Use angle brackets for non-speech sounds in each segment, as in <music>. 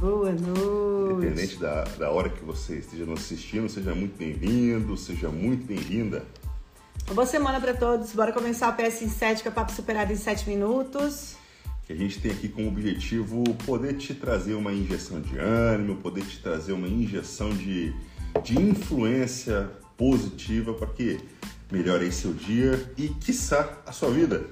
boa noite. Independente da, da hora que você esteja nos assistindo, seja muito bem-vindo, seja muito bem-vinda. Boa semana para todos. Bora começar o PS em 7, que é papo superado em 7 minutos. Que a gente tem aqui como objetivo poder te trazer uma injeção de ânimo, poder te trazer uma injeção de, de influência positiva para que melhore aí seu dia e, quiçá, a sua vida.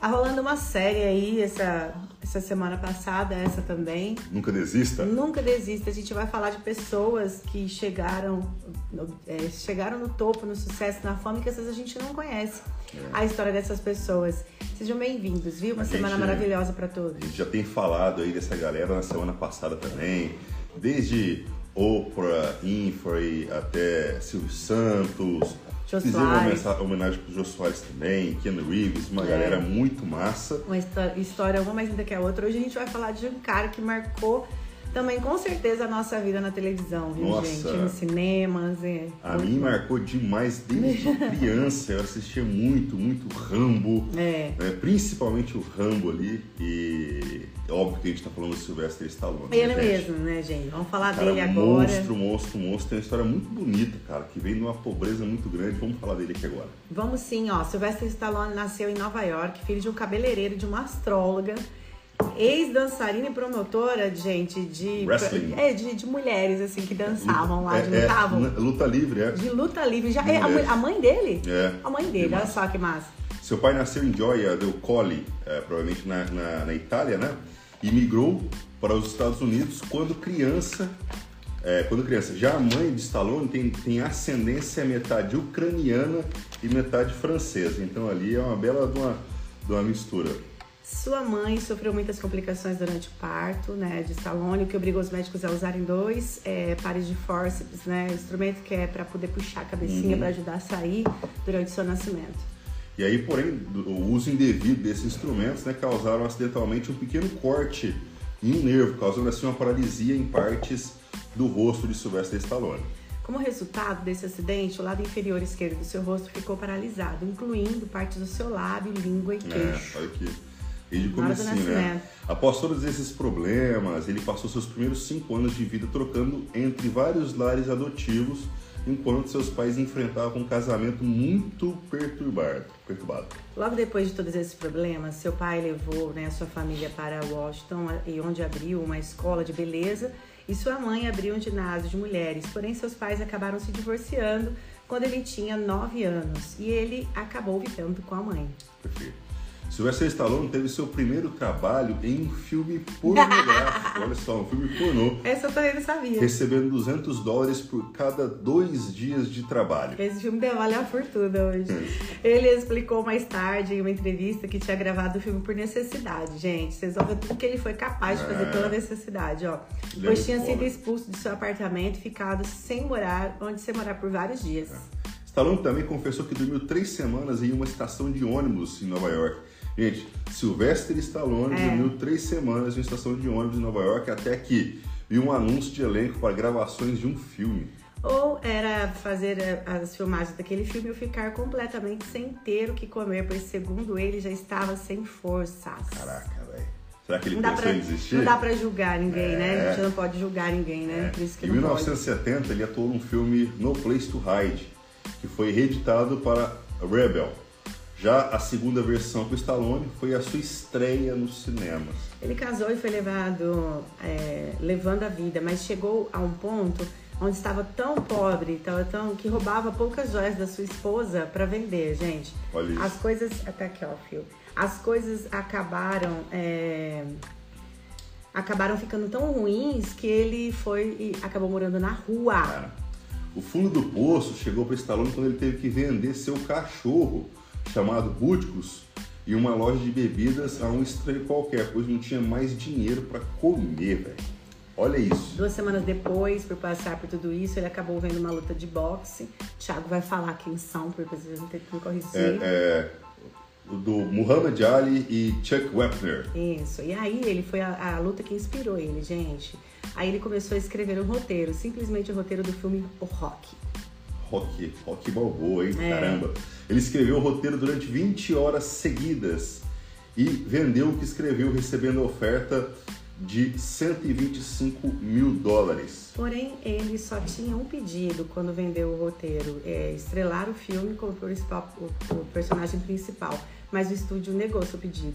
Tá rolando uma série aí essa, essa semana passada, essa também. Nunca desista? Nunca desista. A gente vai falar de pessoas que chegaram, é, chegaram no topo, no sucesso, na fama, que às vezes a gente não conhece é. a história dessas pessoas. Sejam bem-vindos, viu? Uma a semana gente, maravilhosa para todos. A gente já tem falado aí dessa galera na semana passada também, desde Oprah, Winfrey até Silvio Santos, Jô Fizemos uma homenagem pro Jô Soares também, Keanu Reeves, uma é. galera muito massa. Uma história, uma mais linda que a outra. Hoje a gente vai falar de um cara que marcou também com certeza a nossa vida na televisão, viu, Nossa, gente? Nos cinemas. É. A mim marcou demais desde <laughs> criança. Eu assistia muito, muito Rambo. É. Né? Principalmente o Rambo ali. E é óbvio que a gente tá falando do Sylvester Stallone. Ele né, mesmo, né, gente? Vamos falar cara, dele agora. Monstro, monstro, monstro. Tem uma história muito bonita, cara, que vem de uma pobreza muito grande. Vamos falar dele aqui agora. Vamos sim, ó. Sylvester Stallone nasceu em Nova York, filho de um cabeleireiro de uma astróloga ex-dançarina e promotora, gente, de. Wrestling. É, de, de mulheres, assim, que dançavam lá, é, de lutavam. É, luta livre, é. De luta livre. Já, é, a, a, mãe dele? É. A mãe dele, olha só que massa. Seu pai nasceu em Gioia del Colli, é, provavelmente na, na, na, Itália, né? E migrou para os Estados Unidos quando criança. É, quando criança. Já a mãe de Stallone tem, tem ascendência metade ucraniana e metade francesa. Então ali é uma bela de uma, de uma mistura. Sua mãe sofreu muitas complicações durante o parto, né, de o que obrigou os médicos a usarem dois é, pares de fórceps, né, instrumento que é para poder puxar a cabecinha uhum. para ajudar a sair durante o seu nascimento. E aí, porém, o uso indevido desses instrumentos, né, causaram acidentalmente um pequeno corte em um nervo, causando assim uma paralisia em partes do rosto de Sylvester Stallone. Como resultado desse acidente, o lado inferior esquerdo do seu rosto ficou paralisado, incluindo partes do seu lábio, língua e é, queixo. É, olha aqui desde o começo, né? Após todos esses problemas, ele passou seus primeiros cinco anos de vida trocando entre vários lares adotivos, enquanto seus pais enfrentavam um casamento muito perturbado. perturbado. Logo depois de todos esses problemas, seu pai levou né, a sua família para Washington, e onde abriu uma escola de beleza, e sua mãe abriu um ginásio de mulheres. Porém, seus pais acabaram se divorciando quando ele tinha nove anos, e ele acabou vivendo com a mãe. Perfeito. Sylvester Stallone teve seu primeiro trabalho em um filme pornográfico. <laughs> Olha só, um filme pornô. Essa eu também não sabia. Recebendo 200 dólares por cada dois dias de trabalho. Esse filme deu vale a fortuna hoje. Ele explicou mais tarde em uma entrevista que tinha gravado o filme por necessidade. Gente, vocês vão ver tudo que ele foi capaz de fazer é. pela necessidade, ó. Ele pois é tinha sido expulso do seu apartamento e ficado sem morar, onde sem morar por vários dias. É. Stallone também confessou que dormiu três semanas em uma estação de ônibus em Nova York Gente, Sylvester Stallone é. dormiu três semanas em uma estação de ônibus em Nova York até que viu um anúncio de elenco para gravações de um filme. Ou era fazer eh, as filmagens daquele filme e ficar completamente sem ter o que comer, pois segundo ele já estava sem forças. Caraca, velho. Será que ele não pensou pra, em desistir? Não dá pra julgar ninguém, é. né? A gente não pode julgar ninguém, né? É. Por isso que em 1970 pode. ele atuou num filme No Place to Hide, que foi reeditado para Rebel. Já a segunda versão com o Stallone foi a sua estreia nos cinemas. Ele casou e foi levado, é, levando a vida, mas chegou a um ponto onde estava tão pobre, estava tão que roubava poucas joias da sua esposa para vender, gente. Olha isso. As coisas até aqui, ó, fio. As coisas acabaram é, acabaram ficando tão ruins que ele foi e acabou morando na rua. É. O fundo do poço chegou para Stallone quando ele teve que vender seu cachorro chamado Búticos e uma loja de bebidas a um estranho qualquer, pois não tinha mais dinheiro para comer, velho. Olha isso. Duas semanas depois, por passar por tudo isso, ele acabou vendo uma luta de boxe. Thiago vai falar quem são, porque vocês vão ter que me corrigir. É, é, do Muhammad Ali e Chuck Wepner. Isso. E aí ele foi a, a, luta que inspirou ele, gente. Aí ele começou a escrever um roteiro, simplesmente o roteiro do filme O Rock. Rock, Rock Balboa, hein? É. Caramba. Ele escreveu o roteiro durante 20 horas seguidas e vendeu o que escreveu, recebendo a oferta de 125 mil dólares. Porém, ele só tinha um pedido quando vendeu o roteiro: é, estrelar o filme como principal, o, o personagem principal. Mas o estúdio negou seu pedido.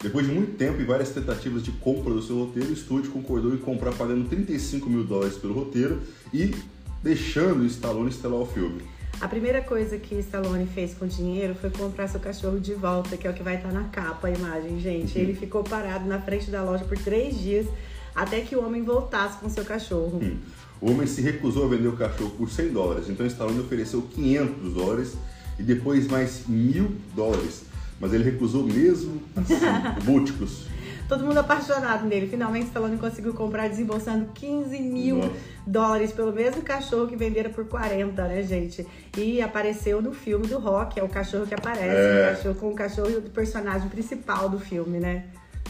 Depois de muito tempo e várias tentativas de compra do seu roteiro, o estúdio concordou em comprar pagando 35 mil dólares pelo roteiro e deixando o Stallone estelar o filme. A primeira coisa que Stallone fez com o dinheiro foi comprar seu cachorro de volta, que é o que vai estar na capa, a imagem, gente. Ele ficou parado na frente da loja por três dias até que o homem voltasse com seu cachorro. Hum. O homem se recusou a vender o cachorro por 100 dólares, então Stallone ofereceu 500 dólares e depois mais mil dólares. Mas ele recusou mesmo assim, <laughs> múltiplos. Todo mundo apaixonado nele. Finalmente, Stallone conseguiu comprar desembolsando 15 mil Nossa. dólares pelo mesmo cachorro que venderam por 40, né, gente? E apareceu no filme do Rock, é o cachorro que aparece, é... o cachorro, com o cachorro do personagem principal do filme, né?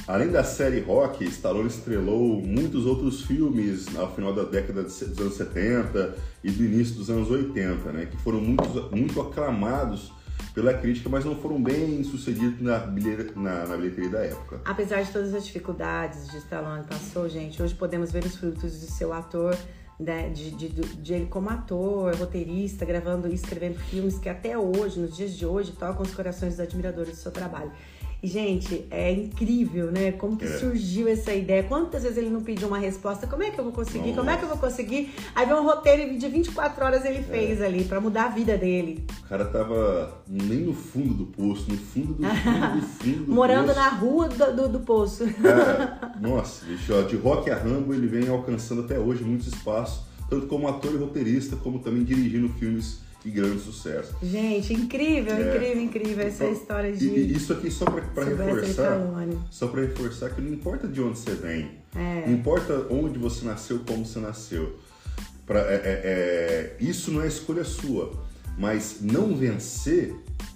Além da série Rock, Stallone estrelou muitos outros filmes ao final da década dos anos 70 e do início dos anos 80, né, que foram muito, muito aclamados pela crítica, mas não foram bem sucedidos na, na, na, bilheteria da época. Apesar de todas as dificuldades de Stallone passou, gente, hoje podemos ver os frutos de seu ator, né, de, de, de, ele como ator, roteirista, gravando e escrevendo filmes que até hoje, nos dias de hoje, tocam os corações dos admiradores do seu trabalho. Gente, é incrível, né? Como que é. surgiu essa ideia? Quantas vezes ele não pediu uma resposta? Como é que eu vou conseguir? Nossa. Como é que eu vou conseguir? Aí vem um roteiro de 24 horas ele fez é. ali para mudar a vida dele. O cara tava nem no fundo do poço, no fundo do fundo do <laughs> fundo do Morando poço. na rua do, do, do poço. Cara, nossa, bicho, ó, de rock a Rambo ele vem alcançando até hoje muitos espaços, tanto como ator e roteirista, como também dirigindo filmes que grande sucesso. Gente, incrível, é. incrível, incrível essa então, história de. E, isso aqui só para reforçar. Só para reforçar que não importa de onde você vem, é. não importa onde você nasceu, como você nasceu. Pra, é, é, é isso não é escolha sua. Mas não vencer.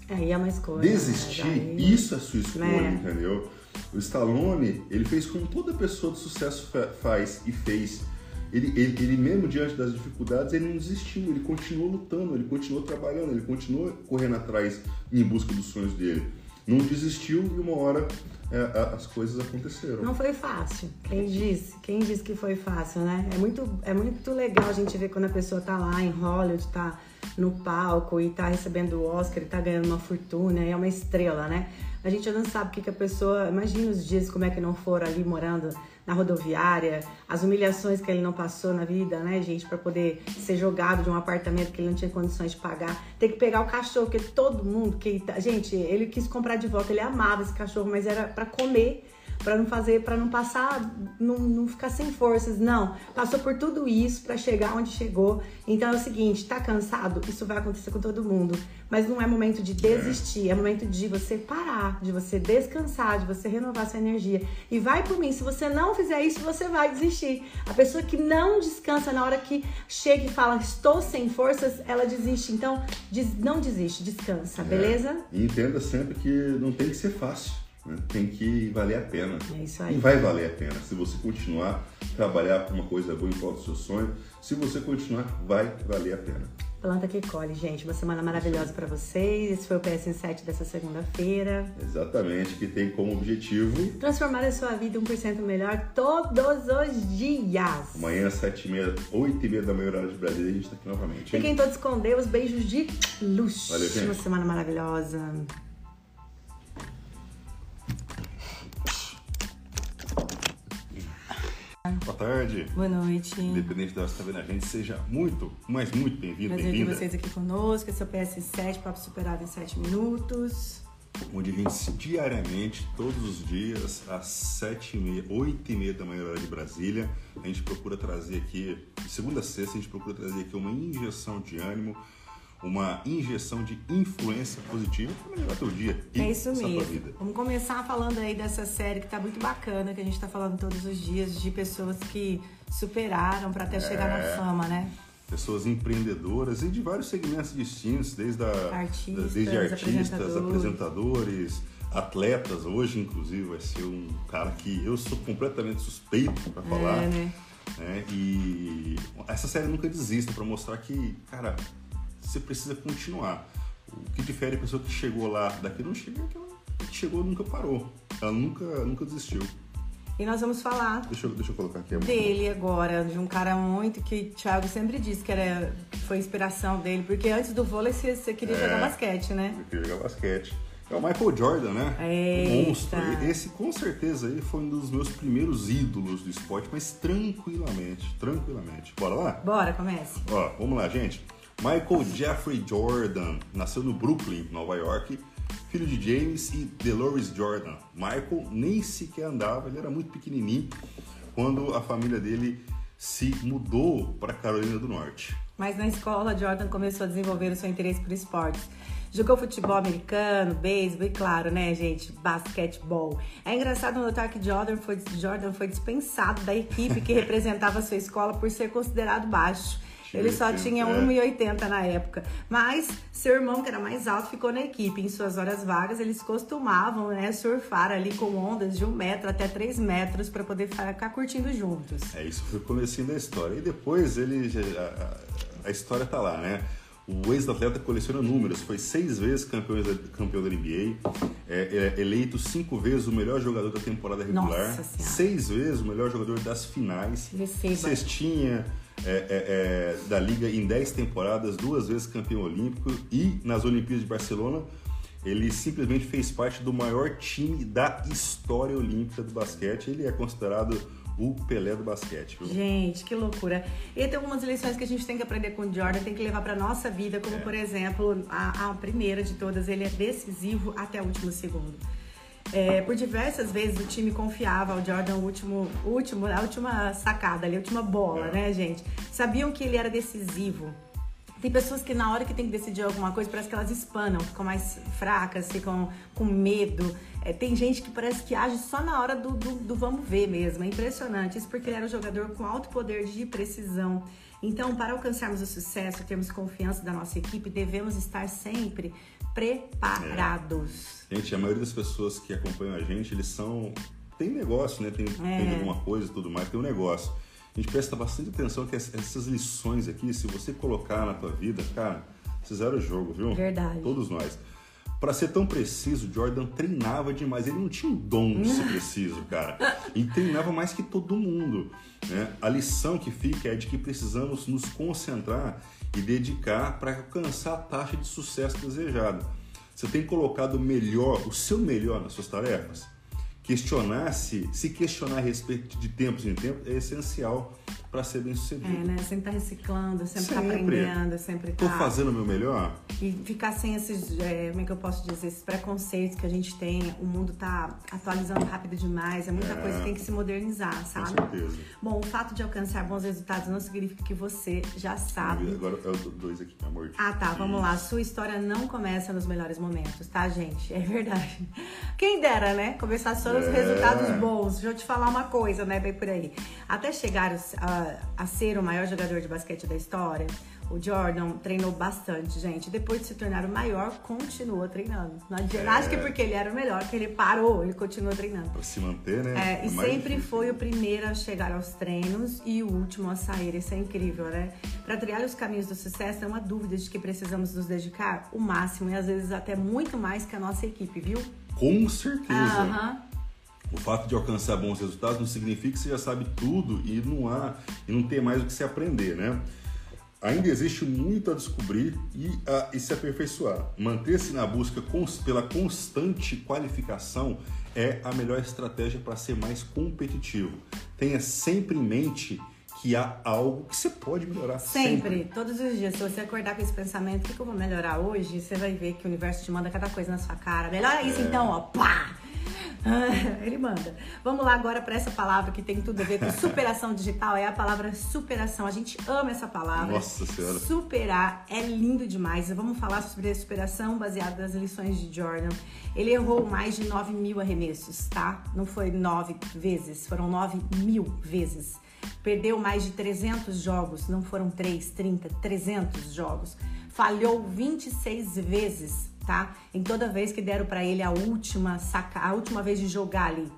Aí é uma escolha. Desistir, né? isso é sua escolha, né? entendeu? O Stallone, ele fez como toda pessoa de sucesso faz e fez ele, ele, ele, mesmo diante das dificuldades, ele não desistiu, ele continuou lutando, ele continuou trabalhando, ele continuou correndo atrás em busca dos sonhos dele. Não desistiu e uma hora é, as coisas aconteceram. Não foi fácil. Quem disse? Quem disse que foi fácil, né? É muito, é muito legal a gente ver quando a pessoa tá lá em Hollywood, tá no palco e tá recebendo o Oscar e tá ganhando uma fortuna, é uma estrela, né? A gente não sabe o que, que a pessoa. Imagina os dias como é que não foram ali morando na rodoviária, as humilhações que ele não passou na vida, né, gente, para poder ser jogado de um apartamento que ele não tinha condições de pagar, ter que pegar o cachorro, que todo mundo que gente, ele quis comprar de volta, ele amava esse cachorro, mas era para comer para não fazer, para não passar, não, não ficar sem forças. Não, passou por tudo isso para chegar onde chegou. Então é o seguinte, tá cansado? Isso vai acontecer com todo mundo, mas não é momento de desistir, é momento de você parar, de você descansar, de você renovar sua energia. E vai por mim, se você não fizer isso, você vai desistir. A pessoa que não descansa na hora que chega e fala estou sem forças, ela desiste. Então, não desiste, descansa, é. beleza? E entenda sempre que não tem que ser fácil. Né? Tem que valer a pena. É isso aí. E vai valer a pena. Se você continuar trabalhar por uma coisa boa em prol do seu sonho, se você continuar, vai valer a pena. Planta que colhe, gente. Uma semana maravilhosa para vocês. Esse foi o PSN7 dessa segunda-feira. Exatamente, que tem como objetivo transformar a sua vida 1% melhor todos os dias. Amanhã, 7h30, 8h30 da manhã, horário de Brasília, a gente tá aqui novamente. Fiquem todos com Deus. Beijos de luz. Valeu, gente. Uma semana maravilhosa. Boa tarde. Boa noite. Independente de onde você está vendo a gente, seja muito, mas muito bem-vindo, bem-vinda. ter vocês aqui conosco. Esse é o PS7, Papo Superado em 7 minutos. Onde a gente diariamente, todos os dias, às 7 e meia, 8 e meia da manhã, hora de Brasília, a gente procura trazer aqui, de segunda a sexta, a gente procura trazer aqui uma injeção de ânimo uma injeção de influência positiva para melhorar teu dia e é isso mesmo. Vamos começar falando aí dessa série que está muito bacana, que a gente está falando todos os dias de pessoas que superaram para até é... chegar na é. fama, né? Pessoas empreendedoras e de vários segmentos distintos, desde, a, artistas, desde artistas, apresentadores. apresentadores, atletas. Hoje, inclusive, vai ser um cara que eu sou completamente suspeito para falar. É, né? É, e essa série nunca desista para mostrar que, cara, você precisa continuar. O que difere a pessoa que chegou lá daqui não chega, é que ela chegou nunca parou. Ela nunca, nunca desistiu. E nós vamos falar Deixa eu, deixa eu colocar aqui. a- dele agora, de um cara muito que o Thiago sempre disse que era, foi inspiração dele, porque antes do vôlei você, você queria É. jogar basquete, né? Eu queria jogar basquete. É o Michael Jordan, né? Eita. O monstro. Esse com certeza aí foi um dos meus primeiros ídolos do esporte, mas tranquilamente, tranquilamente. Bora lá? Bora, comece. Ó, vamos lá, gente. Michael Jeffrey Jordan nasceu no Brooklyn, Nova York, filho de James e Dolores Jordan. Michael nem sequer andava, ele era muito pequenininho quando a família dele se mudou para Carolina do Norte. Mas na escola, Jordan começou a desenvolver o seu interesse por esportes. Jogou futebol americano, beisebol e, claro, né, gente, basquetebol. É engraçado notar que Jordan foi, Jordan foi dispensado da equipe que <laughs> representava a sua escola por ser considerado baixo. Ele só 80, tinha é. 1,80 na época. Mas seu irmão, que era mais alto, ficou na equipe. Em suas horas vagas, eles costumavam né, surfar ali com ondas de um metro até três metros para poder ficar curtindo juntos. É, isso foi o comecinho da história. E depois ele. A, a- história tá lá, né? O ex-atleta coleciona números, foi seis vezes campeão da, campeão da NBA, é, é eleito cinco vezes o melhor jogador da temporada regular, seis vezes o melhor jogador das finais, Receba. cestinha é, é, é, da liga em dez temporadas, duas vezes campeão olímpico e nas Olimpíadas de Barcelona ele simplesmente fez parte do maior time da história olímpica do basquete. Ele é considerado o Pelé do basquete, viu? Gente, que loucura. E tem algumas lições que a gente tem que aprender com o Jordan, tem que levar pra nossa vida, como por exemplo, a, a primeira de todas, ele é decisivo até o último segundo. É, por diversas vezes o time confiava ao Jordan o último, último, a última sacada ali, a última bola, né, gente? Sabiam que ele era decisivo. Tem pessoas que na hora que tem que decidir alguma coisa, parece que elas espanam, ficam mais fracas, ficam com medo. É, tem gente que parece que age só na hora do, do, do vamos ver mesmo. É impressionante. Isso porque ele era um jogador com alto poder de precisão. Então, para alcançarmos o sucesso, termos confiança da nossa equipe, devemos estar sempre preparados. Gente, a maioria das pessoas que acompanham a gente, eles são. Tem negócio, né? Tem, tem alguma coisa e tudo mais, tem um negócio. A gente presta bastante atenção que ess- essas lições aqui, se você colocar na tua vida, cara, você zera o jogo, viu? Verdade. Todos nós. Pra ser tão preciso, Jordan treinava demais. Ele não tinha um dom de ser <laughs> preciso, cara. E treinava mais que todo mundo. Né? A lição que fica é de que precisamos nos concentrar e dedicar para alcançar a taxa de sucesso desejada. Você tem colocado melhor, o seu melhor nas suas tarefas? Questionar-se, se questionar a respeito de tempos em tempos é essencial para ser bem É, sucedido. né? Sempre tá reciclando, sempre, tá Sempre. aprendendo, sempre Tô tá. fazendo o meu melhor? E ficar sem esses, é, como é que eu posso dizer, esses preconceitos que a gente tem. O mundo tá atualizando rápido demais, é muita É. coisa que tem que se modernizar, Com sabe? certeza. Bom, o fato de alcançar bons resultados não significa que você já sabe. Agora é o do- dois aqui, amor. Ah, tá, vamos lá. Sua história não começa nos melhores momentos, tá, gente? É verdade. Quem dera, né? Começar só nos É. resultados bons. Deixa eu te falar uma coisa, né? Bem por aí. Até chegar a, a ser o maior jogador de basquete da história, o Jordan treinou bastante, gente. Depois de se tornar o maior, continuou treinando. Não adianta. É. Acho que porque ele era o melhor, que ele parou, ele continuou treinando. Pra se manter, né? É, e sempre difícil. foi o primeiro a chegar aos treinos e o último a sair. Isso é incrível, né? Para trilhar os caminhos do sucesso, não há dúvida de que precisamos nos dedicar o máximo e às vezes até muito mais que a nossa equipe, viu? Com certeza. Aham. O fato de alcançar bons resultados não significa que você já sabe tudo e não há e não tem mais o que se aprender, né? Ainda existe muito a descobrir e, a, e se aperfeiçoar. Manter-se na busca cons- pela constante qualificação é a melhor estratégia para ser mais competitivo. Tenha sempre em mente que há algo que você pode melhorar Sempre, sempre. todos os dias. Se você acordar com esse pensamento, o que, que eu vou melhorar hoje? Você vai ver que o universo te manda cada coisa na sua cara. Melhora isso então, ó. Pá! <laughs> Ele manda. Vamos lá agora para essa palavra que tem tudo a ver com superação digital. É a palavra superação. A gente ama essa palavra. Nossa Senhora. Superar é lindo demais. Vamos falar sobre a superação baseada nas lições de Jordan. Ele errou mais de 9 mil arremessos, tá? Não foi 9 vezes, foram 9 mil vezes. Perdeu mais de 300 jogos, não foram 3, 30, 300 jogos. Falhou 26 vezes, tá? Em toda vez que deram pra ele a última saca, a última vez de jogar ali.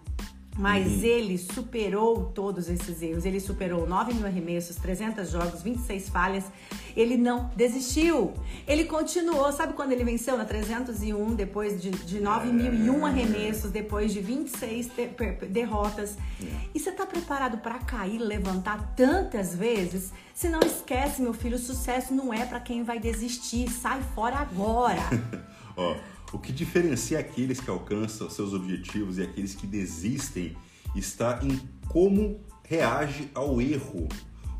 Mas uhum. ele superou todos esses erros. Ele superou 9 mil arremessos, 300 jogos, 26 falhas. Ele não desistiu. Ele continuou. Sabe quando ele venceu na 301, depois de, de 9 mil e um arremessos, depois de 26 de, derrotas? E você tá preparado para cair, levantar tantas vezes? Se não esquece, meu filho, o sucesso não é para quem vai desistir. Sai fora agora. <laughs> Ó. oh. O que diferencia aqueles que alcançam seus objetivos e aqueles que desistem está em como reage ao erro.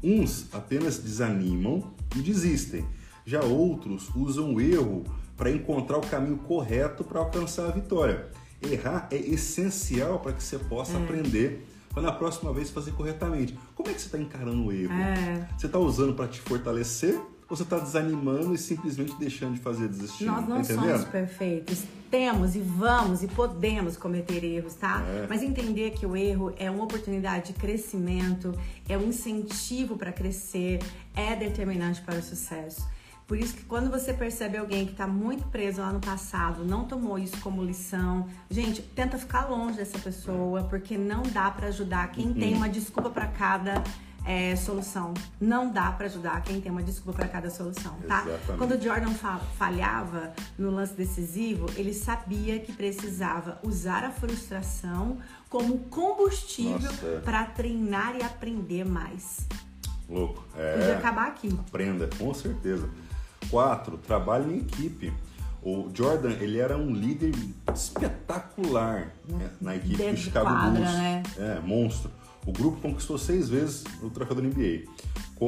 Uns apenas desanimam e desistem, já outros usam o erro para encontrar o caminho correto para alcançar a vitória. Errar é essencial para que você possa é. aprender para na próxima vez fazer corretamente. Como é que você está encarando o erro? É. Você está usando para te fortalecer ou você está desanimando e simplesmente deixando de fazer desistir? Nós não somos perfeitos. Temos e vamos e podemos cometer erros, tá? É. Mas entender que o erro é uma oportunidade de crescimento, é um incentivo para crescer, é determinante para o sucesso. Por isso que quando você percebe alguém que está muito preso lá no passado, não tomou isso como lição, gente, tenta ficar longe dessa pessoa, porque não dá para ajudar quem uhum. tem uma desculpa para cada é, solução. Não dá para ajudar quem tem uma desculpa para cada solução, tá? Exatamente. Quando o Jordan falhava no lance decisivo, ele sabia que precisava usar a frustração como combustível para treinar e aprender mais. Louco. É, Podia acabar aqui. Aprenda, com certeza. Quatro, trabalho em equipe. O Jordan, ele era um líder espetacular né? na equipe Dentro do Chicago quadra, Bulls. Né? É, monstro. O grupo conquistou seis vezes o troféu da NBA.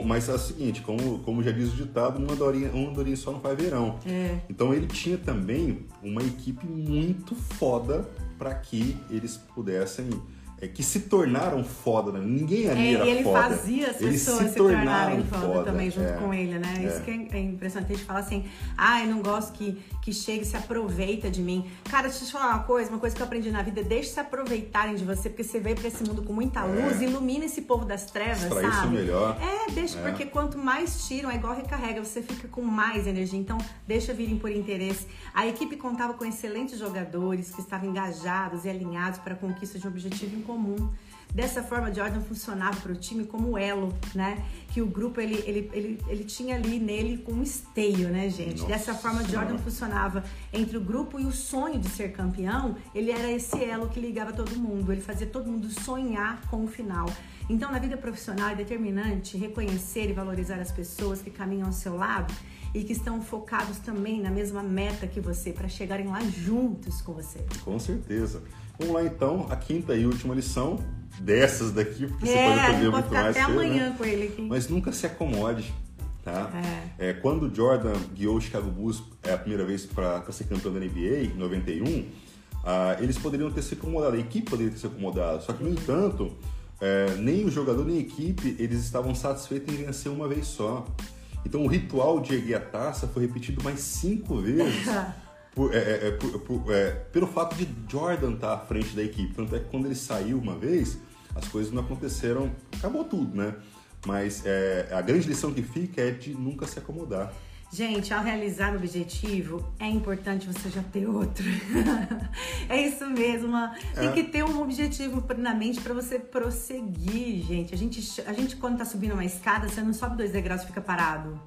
Mas é o seguinte, como, como já diz o ditado, uma dorinha, uma dorinha só não faz verão. É. Então ele tinha também uma equipe muito foda para que eles pudessem é, que se tornaram foda, né? Ninguém ali é, era e ele foda. fazia as Eles pessoas se, se tornarem foda, foda, também junto é, com ele, né? É. Isso que é, é impressionante. A gente fala assim, ah, eu não gosto que, que chegue e se aproveita de mim. Cara, deixa eu te falar uma coisa, uma coisa que eu aprendi na vida, deixe se aproveitarem de você, porque você veio pra esse mundo com muita é. luz, ilumina esse povo das trevas, Extrair sabe? Isso melhor. É, deixa, porque quanto mais tiram, é igual recarrega, você fica com mais energia. Então, deixa virem por interesse. A equipe contava com excelentes jogadores que estavam engajados e alinhados para a conquista de um objetivo comum. Dessa forma, Jordan funcionava para o time como elo, né? Que o grupo ele, ele, ele, ele tinha ali nele com um esteio, né, gente? Nossa Dessa forma, Jordan funcionava entre o grupo e o sonho de ser campeão. Ele era esse elo que ligava todo mundo. Ele fazia todo mundo sonhar com o final. Então, na vida profissional é determinante reconhecer e valorizar as pessoas que caminham ao seu lado e que estão focados também na mesma meta que você para chegarem lá juntos com você. Com certeza. Vamos lá então, a quinta e última lição dessas daqui, porque é, você pode aprender muito mais. Até amanhã né? com ele aqui. Mas nunca se acomode. Tá? É. É, quando o Jordan guiou o Chicago Bulls é, a primeira vez para ser campeão da NBA, em 91, ah, eles poderiam ter se acomodado, a equipe poderia ter se acomodado. Só que, no entanto, é, nem o jogador nem a equipe eles estavam satisfeitos em vencer uma vez só. Então o ritual de erguer a taça foi repetido mais cinco vezes. <laughs> por, é, é, é, por, por, é, pelo fato de Jordan estar à frente da equipe. Tanto é que quando ele saiu uma vez, as coisas não aconteceram, acabou tudo, né? Mas é, a grande lição que fica é de nunca se acomodar. Gente, ao realizar o objetivo, é importante você já ter outro. <laughs> é isso mesmo. É. Tem que ter um objetivo na mente para você prosseguir, gente. A gente, a gente quando tá subindo uma escada, você não sobe dois degraus e fica parado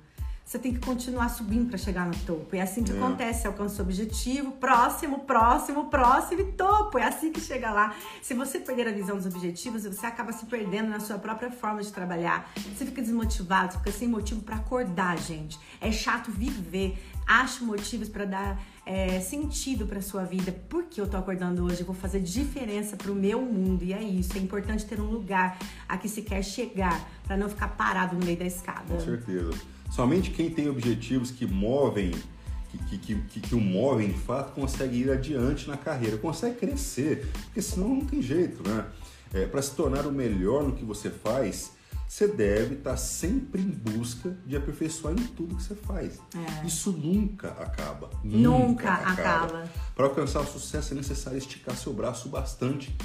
você tem que continuar subindo para chegar no topo. É assim que é. acontece, você alcança o objetivo, próximo, próximo, próximo e topo. É assim que chega lá. Se você perder a visão dos objetivos, você acaba se perdendo na sua própria forma de trabalhar. Você fica desmotivado, você fica sem motivo para acordar, gente. É chato viver. Ache motivos para dar é, sentido para sua vida. Por que eu tô acordando hoje? Eu vou fazer diferença para o meu mundo. E é isso. É importante ter um lugar a que se quer chegar para não ficar parado no meio da escada. Com certeza. Somente quem tem objetivos que movem, que, que, que, que o movem de fato, consegue ir adiante na carreira, consegue crescer, porque senão não tem jeito, né? É, Para se tornar o melhor no que você faz, você deve estar tá sempre em busca de aperfeiçoar em tudo que você faz. É. Isso nunca acaba. Nunca, nunca acaba. acaba. Para alcançar o sucesso é necessário esticar seu braço bastante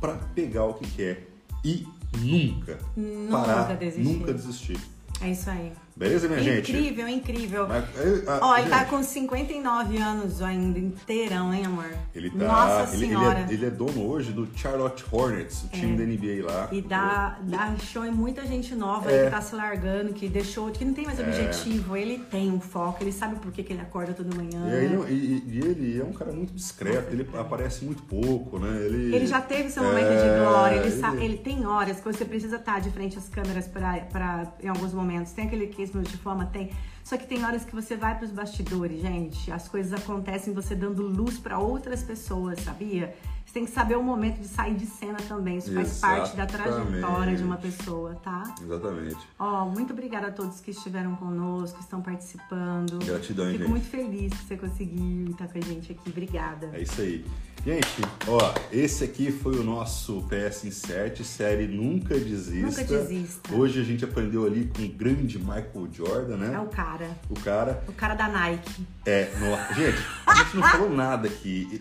para pegar o que quer e nunca, nunca parar, desistir. nunca desistir. É isso aí. Beleza, minha gente? Incrível, incrível. Mas, a- Ó, ele tá gente, com 59 anos ainda, inteirão, hein, amor? Ele tá. Nossa ele, ele Senhora. é, ele é dono hoje do Charlotte Hornets, o time da NBA lá. E dá, dá show em muita gente nova É. que tá se largando, que deixou, que não tem mais objetivo. Ele tem um foco, ele sabe por que, que ele acorda toda manhã. E, aí, e- e- ele é um cara muito discreto, ele aparece muito pouco, né? Ele, Ele já teve seu momento É, de glória, ele, sabe, ele tem horas que você precisa estar de frente às câmeras pra, pra, em alguns momentos. Tem aquele case de fama, tem. Só que tem horas que você vai pros bastidores, gente. As coisas acontecem você dando luz pra outras pessoas, sabia? Você tem que saber o momento de sair de cena também. Isso faz parte da trajetória de uma Exatamente. pessoa, tá? Exatamente. Ó, muito obrigada a todos que estiveram conosco, que estão participando. Gratidão, Fico gente. muito feliz que você conseguiu estar com a gente aqui. Obrigada. É isso aí. Gente, ó, esse aqui foi o nosso PS Insert, série Nunca Desista. Nunca desista. Hoje a gente aprendeu ali com o grande Michael Jordan, né? É o cara. O cara. O cara da Nike. É, no- gente, a gente não falou nada aqui.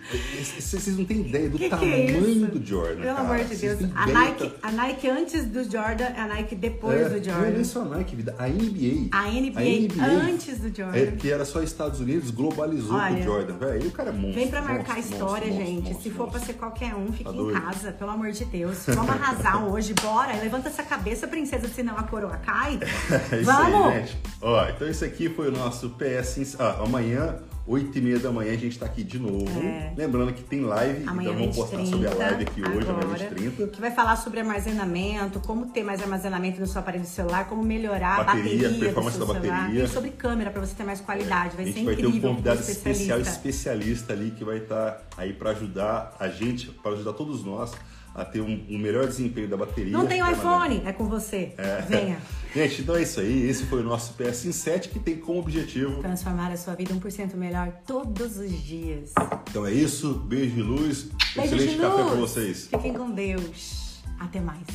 Vocês não têm ideia do Que que tamanho é isso? do Jordan. Pelo cara. amor de Deus. A Nike, do a Nike antes do Jordan, a Nike depois É, do Não é Jordan. nem só a Nike, vida. A NBA. A NBA, antes do Jordan. É, que era só Estados Unidos, globalizou Olha, com o Jordan. Véi, e o cara é monstro. Vem pra marcar a monstro, história, monstro, gente. Monstro, Se for pra ser qualquer um, fique Tá em doido? casa, pelo amor de Deus. Vamos arrasar <laughs> hoje, bora. Levanta essa cabeça, princesa, senão a coroa cai. <laughs> É isso Vamos! aí, gente. Ó, então esse aqui foi o nosso PS. Ah, amanhã, 8 e meia da manhã, a gente tá aqui de novo. É. Lembrando que tem live, Amanhã então vamos 20, postar sobre a live aqui hoje, amanhã agora, 20 que vai falar sobre armazenamento, como ter mais armazenamento no seu aparelho celular, como melhorar a Bateria, bateria, performance do seu da celular, bateria. e sobre câmera para você ter mais qualidade. Vai a ser gente vai ter incrível. um convidado especial, especialista. ali, que vai estar aí pra ajudar a gente, pra ajudar todos nós a ter um, um melhor desempenho da bateria. Não tem o iPhone, é com você. Venha <laughs> Gente, então é isso aí. Esse foi o nosso PS 7 que tem como objetivo. transformar a sua vida 1% melhor todos os dias. Então é isso. Beijo de luz. Beijo Excelente de café luz. pra vocês. Fiquem com Deus. Até mais.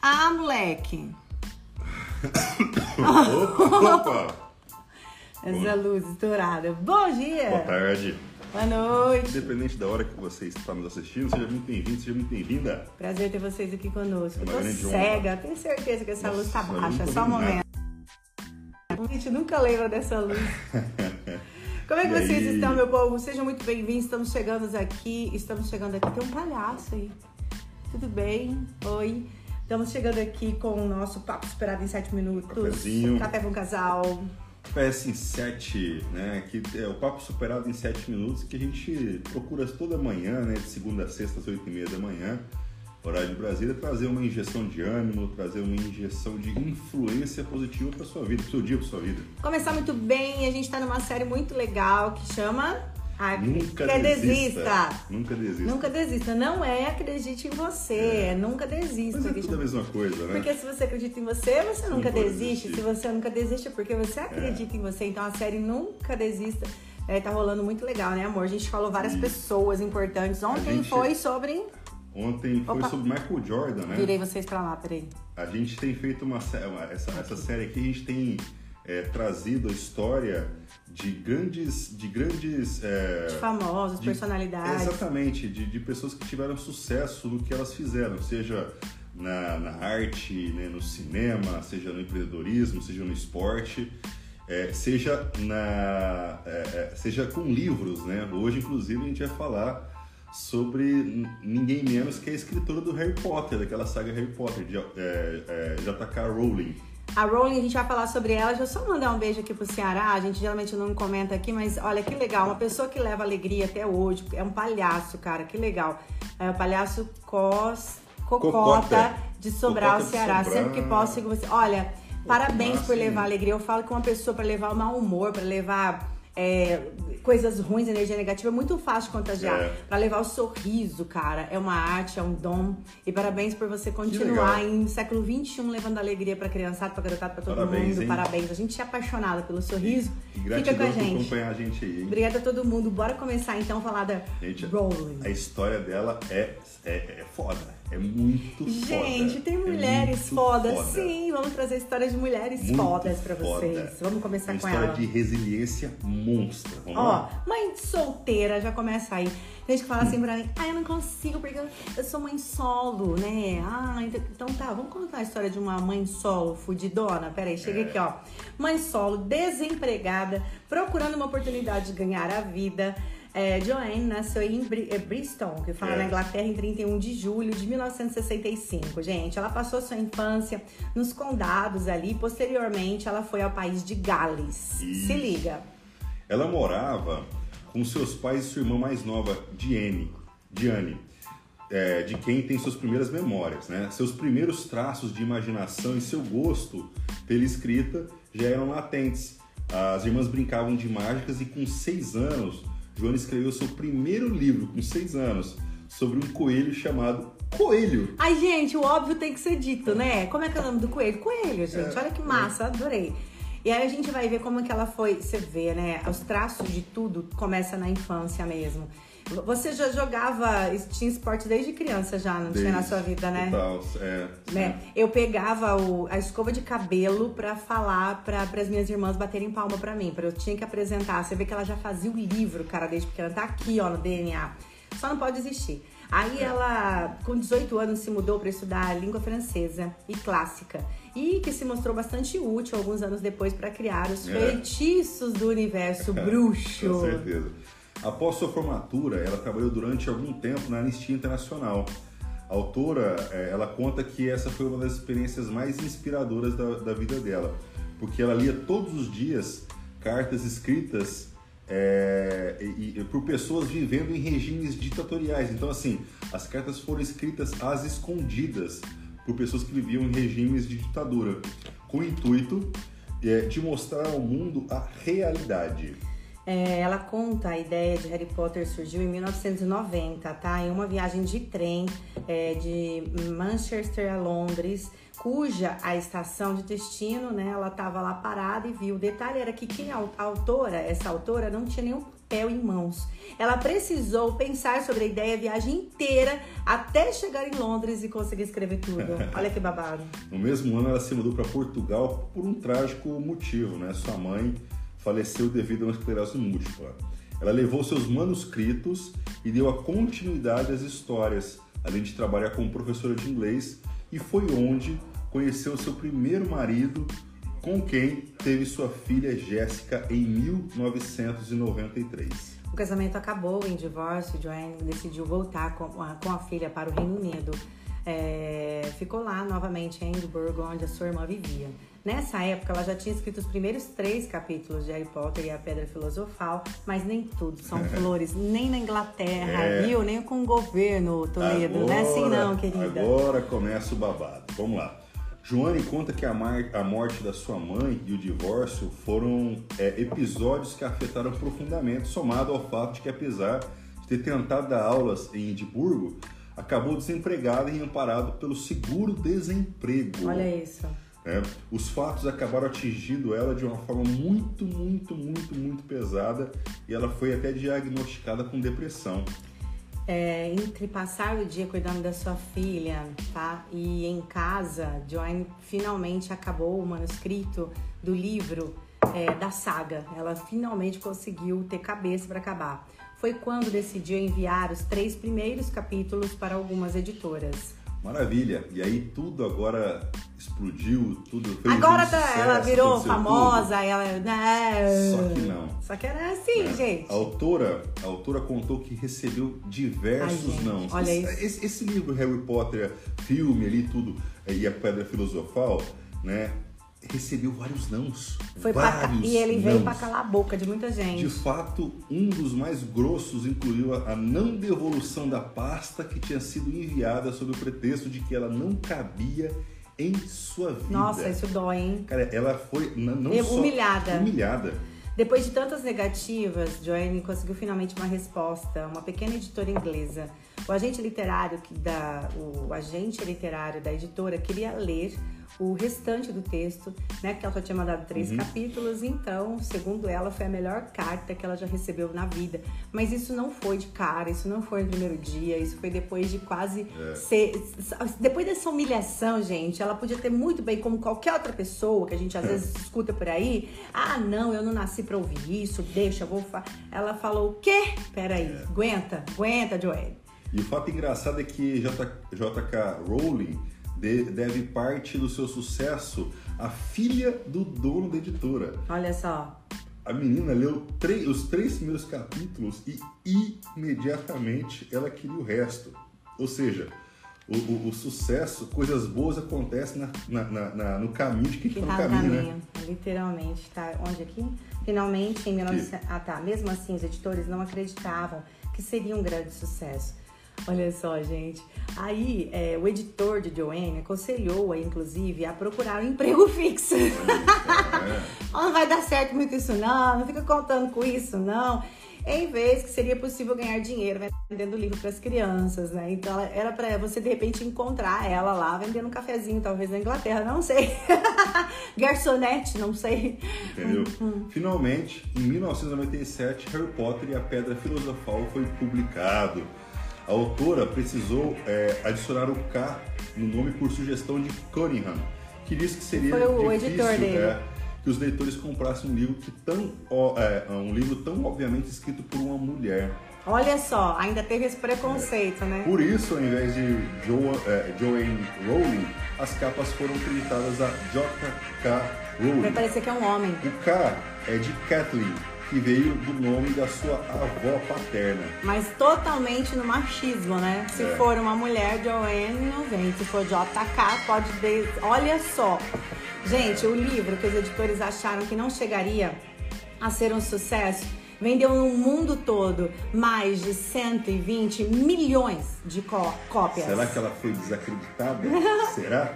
Ah, moleque. <coughs> Opa, opa. Essa luz estourada. Bom dia. Boa tarde. Boa noite. Independente da hora que você está nos assistindo, seja muito bem-vindo, seja muito bem-vinda. Prazer ter vocês aqui conosco. É Eu tô grande honra. cega, tenho certeza que essa luz tá Nossa, eu baixa, nunca só um momento. A gente nunca lembra dessa luz. <laughs> Como é que E vocês aí? estão, meu povo? Sejam muito bem-vindos. Estamos chegando aqui. Estamos chegando aqui. Tem um palhaço aí. Tudo bem? Oi. Estamos chegando aqui com o nosso papo esperado em 7 minutos. Cafezinho. Café com casal. PS em 7, né? Que é o papo superado em 7 minutos que a gente procura toda manhã, né? De segunda a sexta, às 8 e meia da manhã, horário de Brasília, trazer uma injeção de ânimo, trazer uma injeção de influência positiva para sua vida, pro seu dia, para sua vida. Começar muito bem. A gente tá numa série muito legal que chama. Nunca que é desista. Nunca desista. Nunca desista. Não é acredite em você, é, nunca desista. Mas é tudo a mesma coisa, né? Porque se você acredita em você, você nunca desiste. desistir. Se você nunca desiste, é porque você acredita em você. Então a série Nunca Desista é, tá rolando muito legal, né, amor? A gente falou várias pessoas importantes. Ontem gente- foi sobre. Ontem foi Opa. sobre Michael Jordan, né? Virei vocês pra lá, peraí. A gente tem feito uma- essa, essa série aqui, a gente tem é, trazido a história de grandes, de grandes é, De famosos, de- personalidades. Exatamente, de, de pessoas que tiveram sucesso no que elas fizeram, seja na, na arte, né, no cinema, seja no empreendedorismo, seja no esporte, é, seja, na, é, é, seja com livros. Né? Hoje, inclusive, a gente vai falar sobre ninguém menos que a escritora do Harry Potter, daquela saga Harry Potter, de, é, é, J.K. Rowling. A Rowling, a gente vai falar sobre ela. Deixa eu só mandar um beijo aqui pro Ceará. A gente geralmente não comenta aqui, mas olha que legal. Uma pessoa que leva alegria até hoje. É um palhaço, cara. Que legal. É o palhaço Cos... Cocota, Cocota. de Sobral, Cocota de Ceará. Sobral. Sempre que posso, sigo você. Olha, parabéns massa, por levar alegria. Eu falo que uma pessoa para levar o mau humor, para levar é, coisas ruins, energia negativa, é muito fácil contagiar. É. Pra levar o sorriso, cara. É uma arte, é um dom. E parabéns por você continuar em século XXI levando alegria pra criançada, pra garotada, pra todo Parabéns, mundo. hein? Parabéns. A gente é apaixonada pelo sorriso. E Fica gratidão com a gente. acompanhar a gente aí. hein? Obrigada a todo mundo. Bora começar então a falar da Gente, Rowling. a história dela é, é, é foda. É muito Gente, foda. tem É mulheres muito fodas. foda. Sim, vamos trazer histórias de mulheres Muito fodas pra foda. vocês. Vamos começar Uma com história ela. de resiliência monstra. Vamos Ó, lá? mãe solteira, já começa aí. Tem gente que fala assim pra mim, ah, eu não consigo porque eu- eu sou mãe solo, né? Ah, então, então tá, vamos contar a história de uma mãe solo fudidona? Pera aí, chega É. aqui, ó. Mãe solo, desempregada, procurando uma oportunidade de ganhar a vida. É, Joanne nasceu em é, Bristol, que fala É. na Inglaterra, em 31 de julho de 1965. Gente, ela passou sua infância nos condados ali. Posteriormente, ela foi ao país de Gales. Isso. Se liga. Ela morava com seus pais e sua irmã mais nova, Diane, Diane é, de quem tem suas primeiras memórias. Né? Seus primeiros traços de imaginação e seu gosto pela escrita já eram latentes. As irmãs brincavam de mágicas e com seis anos, Joana escreveu seu primeiro livro, com seis anos, sobre um coelho chamado Coelho. Ai, gente, o óbvio tem que ser dito, né? Como é que é o nome do coelho? Coelho, gente. É, Olha que massa, adorei. E aí a gente vai ver como que ela foi, você vê, né? Os traços de tudo começa na infância mesmo. Você já jogava, tinha esporte desde criança já, não tinha na Desde- sua vida, né? Total, é, Né? Eu pegava o- a escova de cabelo pra falar para as minhas irmãs baterem palma pra mim, para eu tinha que apresentar. Você vê que ela já fazia o livro, cara, desde pequena, tá aqui, ó, no DNA. Só não pode desistir. Aí ela, com 18 anos, se mudou para estudar língua francesa e clássica. E que se mostrou bastante útil alguns anos depois para criar os É. feitiços do universo <laughs> bruxo. Com certeza. Após sua formatura, ela trabalhou durante algum tempo na Anistia Internacional. A autora, eh, ela conta que essa foi uma das experiências mais inspiradoras da, da vida dela, porque ela lia todos os dias cartas escritas eh, e- e- por pessoas vivendo em regimes ditatoriais. Então, assim, as cartas foram escritas às escondidas por pessoas que viviam em regimes de ditadura, com o intuito eh, de mostrar ao mundo a realidade. É, ela conta a ideia de Harry Potter surgiu em 1990, tá? Em uma viagem de trem é, de Manchester a Londres, cuja a estação de destino, né? Ela tava lá parada e viu. O detalhe era que quem a a autora, essa autora, não tinha nenhum papel em mãos. Ela precisou pensar sobre a ideia a viagem inteira até chegar em Londres e conseguir escrever tudo. <laughs> Olha que babado. No mesmo ano, ela se mudou para Portugal por um trágico motivo, né? Sua mãe faleceu devido a uma esclerose múltipla. Ela levou seus manuscritos e deu a continuidade às histórias, além de trabalhar como professora de inglês, e foi onde conheceu seu primeiro marido, com quem teve sua filha Jéssica em 1993. O casamento acabou em divórcio, Joanne decidiu voltar com a, com a filha para o Reino Unido. É, ficou lá novamente em Edimburgo, onde a sua irmã vivia. Nessa época, ela já tinha escrito os primeiros três capítulos de Harry Potter e a Pedra Filosofal, mas nem tudo são <laughs> flores, nem na Inglaterra, É. viu? Nem com o governo, Toledo. não é assim não, querida. Agora começa o babado. Vamos lá. Joane conta que a, a morte da sua mãe e o divórcio foram é, episódios que afetaram profundamente, somado ao fato de que, apesar de ter tentado dar aulas em Edimburgo, acabou desempregada e amparado pelo seguro-desemprego. Olha isso. Né? Os fatos acabaram atingindo ela de uma forma muito, muito, muito, muito pesada e ela foi até diagnosticada com depressão. É, entre passar o dia cuidando da sua filha, tá? E em casa, Joanne finalmente acabou o manuscrito do livro é, da saga. Ela finalmente conseguiu ter cabeça para acabar. Foi quando decidiu enviar os três primeiros capítulos para algumas editoras. Maravilha. E aí tudo agora explodiu, tudo fez Agora um tá, sucesso, ela virou famosa, ela. Né? Só que não. Só que era assim, tudo. gente. A autora, a autora contou que recebeu diversos Ai, não. olha esse, isso. Esse, esse livro Harry Potter, filme ali tudo e a Pedra Filosofal, né? Recebeu vários nãos. Foi pra, vários e ele veio pra calar a boca de muita gente. De fato, um dos mais grossos incluiu a a não devolução da pasta que tinha sido enviada sob o pretexto de que ela não cabia em sua vida. Nossa, isso dói, hein? Cara, ela foi n- não Eu- só humilhada. humilhada. Depois de tantas negativas, Joanne conseguiu finalmente uma resposta, uma pequena editora inglesa. O agente literário que da, o agente literário da editora queria ler o restante do texto, né? Que ela só tinha mandado três Uhum. capítulos, então, segundo ela, foi a melhor carta que ela já recebeu na vida. Mas isso não foi de cara, isso não foi no primeiro dia, isso foi depois de quase É. ser. Depois dessa humilhação, gente, ela podia ter muito bem, como qualquer outra pessoa que a gente às É. vezes escuta por aí. Ah, não, eu não nasci pra ouvir isso, deixa, vou. Fa... Ela falou: o quê? Peraí, É. aguenta, aguenta, Joelle. E o fato engraçado é que JK Rowling de- deve parte do seu sucesso à filha do dono da editora. Olha só. A menina leu três- os três primeiros capítulos e imediatamente ela queria o resto. Ou seja, o, o- o sucesso, coisas boas acontecem na- na- na- no caminho de quem Que está no tá no caminho, né? literalmente, tá? Onde aqui? Finalmente, em 1900... Ah, tá. Mesmo assim, os editores não acreditavam que seria um grande sucesso. Olha só, gente. Aí, é, o editor de Joanne aconselhou-a, inclusive, a procurar um emprego <laughs> fixo. É. Não vai dar certo muito isso, não. Não fica contando com isso, não. Em vez que seria possível ganhar dinheiro vendendo livro para as crianças, né? Então era para você de repente encontrar ela lá vendendo um cafezinho, talvez na Inglaterra, não sei. <laughs> Garçonete, não sei. Entendeu? Uhum. Finalmente, em 1997, Harry Potter e a Pedra Filosofal foi publicado. A autora precisou é, adicionar o K no nome por sugestão de Cunningham, que disse que seria difícil é, que os leitores comprassem um livro que tão ó, é, um livro tão obviamente escrito por uma mulher. Olha só, ainda teve esse preconceito, né? Por isso, ao invés de Jo, é, Joanne Rowling, as capas foram acreditadas a J.K. Rowling. Vai parecer que é um homem. O K é de Kathleen, que veio do nome da sua avó paterna. Mas totalmente no machismo, né? Se É. for uma mulher, Joanne não vem. Se for JK, pode ter. Olha só. Gente, o livro que os editores acharam que não chegaria a ser um sucesso vendeu no mundo todo mais de 120 milhões de có- cópias. Será que ela foi desacreditada? <laughs> Será?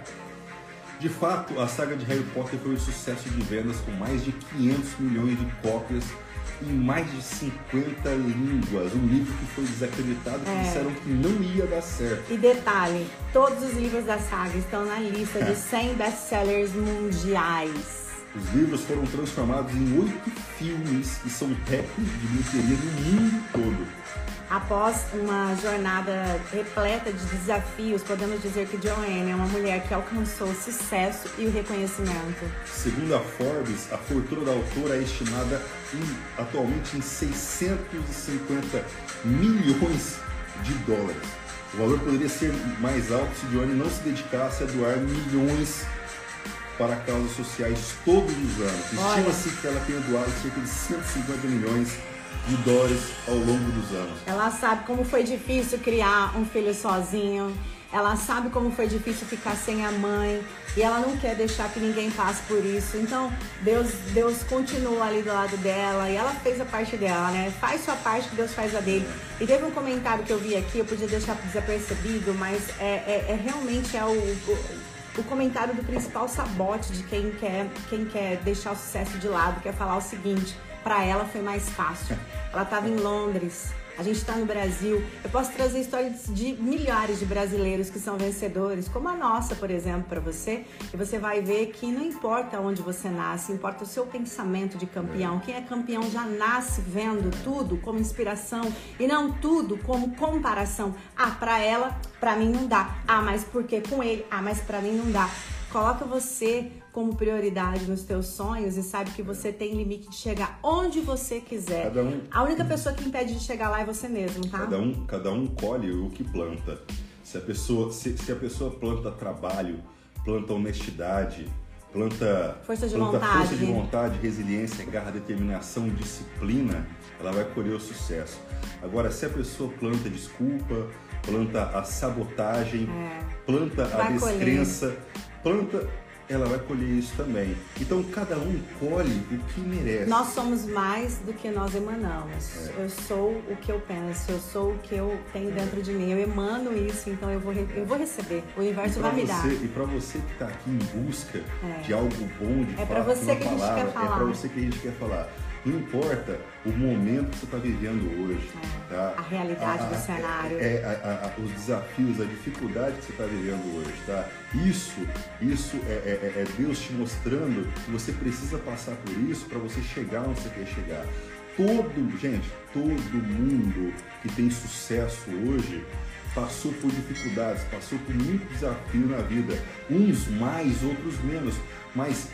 De fato, a saga de Harry Potter foi um sucesso de vendas com mais de 500 milhões de cópias em mais de 50 línguas. Um livro que foi desacreditado, que É. disseram que não ia dar certo. E detalhe, todos os livros da saga estão na lista É. de 100 best-sellers mundiais. Os livros foram transformados em oito filmes e são recordes de bilheteria no mundo todo. Após uma jornada repleta de desafios, podemos dizer que Joanne é uma mulher que alcançou o sucesso e o reconhecimento. Segundo a Forbes, a fortuna da autora é estimada em- atualmente em 650 milhões de dólares. O valor poderia ser mais alto se Joanne não se dedicasse a doar milhões para causas sociais todos os anos. Estima-se que ela tenha doado cerca de 150 milhões de dólares ao longo dos anos. Ela sabe como foi difícil criar um filho sozinho. Ela sabe como foi difícil ficar sem a mãe e ela não quer deixar que ninguém passe por isso. Então, Deus, Deus continua ali do lado dela e ela fez a parte dela, né? Faz sua parte que Deus faz a dele. E teve um comentário que eu vi aqui, eu podia deixar desapercebido, mas é, é- é realmente é o, o o comentário do principal sabote de quem quer, quem quer deixar o sucesso de lado, quer falar o seguinte, para ela foi mais fácil. Ela estava em Londres, a gente está no Brasil. Eu posso trazer histórias de milhares de brasileiros que são vencedores, como a nossa, por exemplo, para você. E você vai ver que não importa onde você nasce, importa o seu pensamento de campeão. Quem é campeão já nasce vendo tudo como inspiração e não tudo como comparação. Ah, para ela, para mim não dá. Ah, mas porque com ele? Ah, mas para mim não dá. Coloca você como prioridade nos teus sonhos e sabe que você tem limite de chegar onde você quiser. Cada um- A única pessoa que impede de chegar lá é você mesmo, tá? Cada um, cada um colhe o que planta. Se a pessoa, se, se a pessoa planta trabalho, planta honestidade, planta Força de planta vontade. força de vontade, resiliência, garra, determinação, disciplina, ela vai colher o sucesso. Agora, se a pessoa planta desculpa, planta a sabotagem, É. planta a Vai colher. descrença, planta, ela vai colher isso também. Então, cada um colhe o que merece. Nós somos mais do que nós emanamos. É. Eu sou o que eu penso, eu sou o que eu tenho dentro de mim. Eu emano isso, então eu vou, eu vou receber. O universo vai me dar. você, e para você que está aqui em busca É. de algo bom, de É fato, pra você uma que a gente palavra, quer é falar. para você que a gente quer falar. Não importa o momento que você está vivendo hoje. É, tá? A realidade A- do cenário. É, a- a- a- os desafios, a dificuldade que você está vivendo hoje, tá? Isso, isso é, é- é Deus te mostrando que você precisa passar por isso para você chegar onde você quer chegar. Todo, gente, todo mundo que tem sucesso hoje passou por dificuldades, passou por muito desafio na vida. Uns mais, outros menos, mas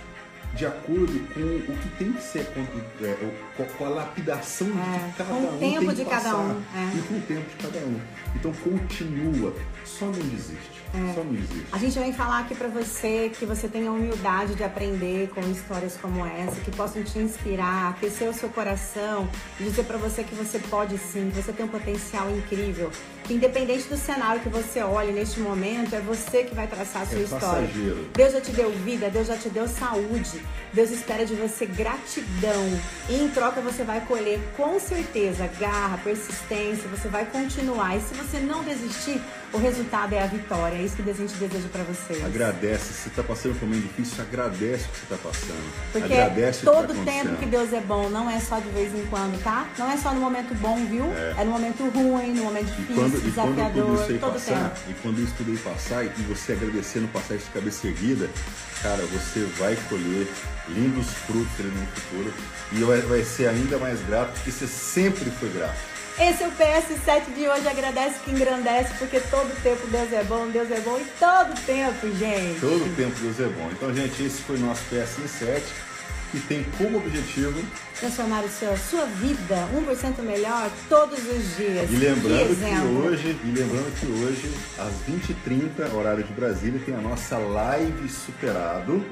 de acordo com o que tem que ser, com, é, com- a lapidação É, de cada com o um. tempo tem que de cada passar. um, é. E com o tempo de cada um. Então continua, só não desiste. Desiste. A gente vem falar aqui pra você que você tenha a humildade de aprender com histórias como essa, que possam te inspirar, aquecer o seu coração, e dizer pra você que você pode sim, que você tem um potencial incrível. Que independente do cenário que você olhe neste momento, é você que vai traçar a sua É história. passageiro. Deus já te deu vida, Deus já te deu saúde. Deus espera de você gratidão. E em troca você vai colher com certeza garra, persistência, você vai continuar. E se você não desistir, o resultado é a vitória. É isso que Deus a gente deseja pra vocês. Agradece, se você está passando por um momento difícil, agradece o que você está passando. Porque agradece todo o que está tempo que. Deus é bom, não é só de vez em quando, tá? Não é só no momento bom, viu? É, no momento ruim, no momento E difícil, quando, e quando desafiador, tudo isso aí todo passar, tempo. e quando isso tudo aí passar, e você agradecendo, passar isso de cabeça erguida, cara, você vai colher lindos frutos no futuro e vai, vai ser ainda mais grato, porque você sempre foi grato. Esse é o PS7 de hoje. Agradece que engrandece, porque todo tempo Deus é bom, Deus é bom e todo tempo, gente. Todo tempo Deus é bom. Então, gente, esse foi o nosso PS 7, que tem como objetivo Transformar o seu, a sua vida 1% melhor todos os dias. E lembrando Que hoje, e lembrando que hoje, às 20h30, horário de Brasília, tem a nossa live superado,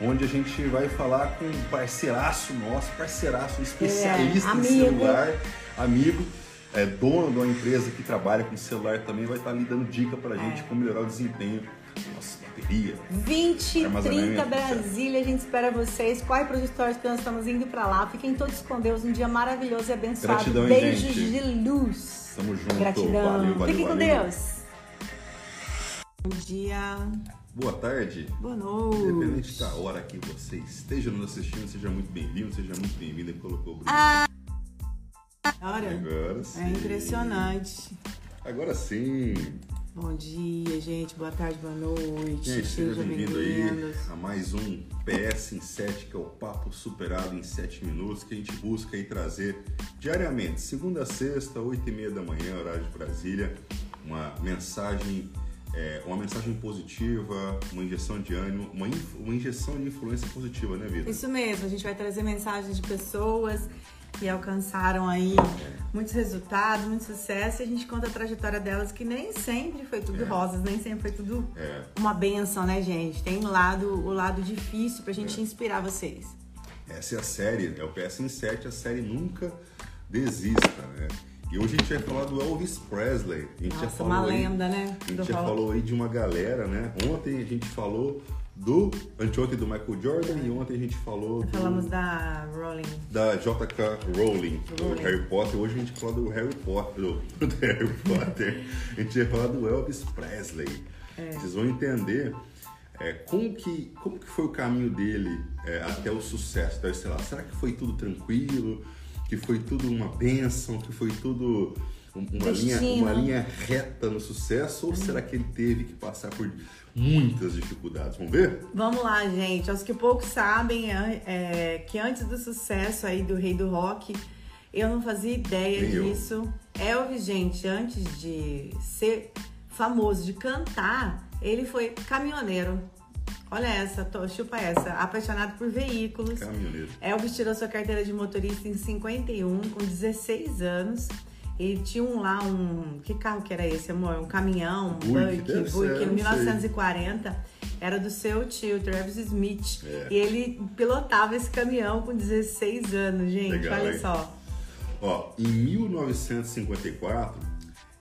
onde a gente vai falar com um parceiraço nosso, parceiraço, especialista É, em celular, amigo, é, dono de uma empresa que trabalha com celular também, vai estar ali dando dica pra É. gente como melhorar o desempenho da nossa bateria. 20, Armazenamento, 30 Brasília, a gente espera vocês. Corre para os stories que nós estamos indo para lá. Fiquem todos com Deus. Um dia maravilhoso e abençoado. Gratidão, Beijos gente? de luz. Tamo junto. Gratidão. Valeu, valeu, Fiquem com valeu. Deus. Bom dia. Boa tarde. Boa Independente noite. da hora que você esteja nos assistindo, seja muito bem-vindo, seja muito bem-vinda. Colocou o brilho. Ah, Olha, Agora sim. é impressionante. Agora sim. Bom dia, gente. Boa tarde, boa noite. Gente, seja bem-vindo aí a mais um PS em 7, que é o Papo Superado em 7 Minutos, que a gente busca aí trazer diariamente, segunda a sexta, 8 e meia da manhã, horário de Brasília, uma mensagem, é, uma mensagem positiva, uma injeção de ânimo, uma, uma injeção de influência positiva, né, Vida? Isso mesmo, a gente vai trazer mensagens de pessoas que alcançaram aí muitos resultados, muito sucesso e a gente conta a trajetória delas que nem sempre foi tudo É. rosas, nem sempre foi tudo É. uma benção, né, gente? Tem o lado, o lado difícil pra gente É. inspirar vocês. Essa é a série, é o PS em 7, a série nunca desista, né? E hoje a gente vai falar do Elvis Presley. A gente já Nossa, falou uma aí- lenda, né? A gente do já rock. falou aí de uma galera, né? Ontem a gente falou do. Anteontem do Michael Jordan e ontem a gente falou do, Falamos da Rolling. da JK Rowling, do Rowling. Harry Potter. Hoje a gente fala do Harry Potter, do, <laughs> do Harry Potter. A gente vai falar do Elvis Presley. É. Vocês vão entender é, como, que, como que foi o caminho dele é, até o sucesso. Então, sei lá, será que foi tudo tranquilo? Que foi tudo uma bênção? Que foi tudo um- uma linha, Destino. uma linha reta no sucesso? Ou será que ele teve que passar por muitas dificuldades? Vamos ver? Vamos lá, gente. Aos que poucos sabem é, é, que antes do sucesso aí do Rei do Rock, eu não fazia ideia Nem eu. disso. Elvis, gente, antes de ser famoso, de cantar, ele foi caminhoneiro. Olha essa, tô, chupa essa. Apaixonado por veículos. Caminhoneiro. Elvis tirou sua carteira de motorista em 51, com 16 anos. Ele tinha um lá, um. Que carro que era esse, amor? Um caminhão, um Buick, Buick, em não sei. 1940. Era do seu tio, Travis Smith. É. E ele pilotava esse caminhão com 16 anos, gente. Legal, olha hein? só. Ó, em 1954,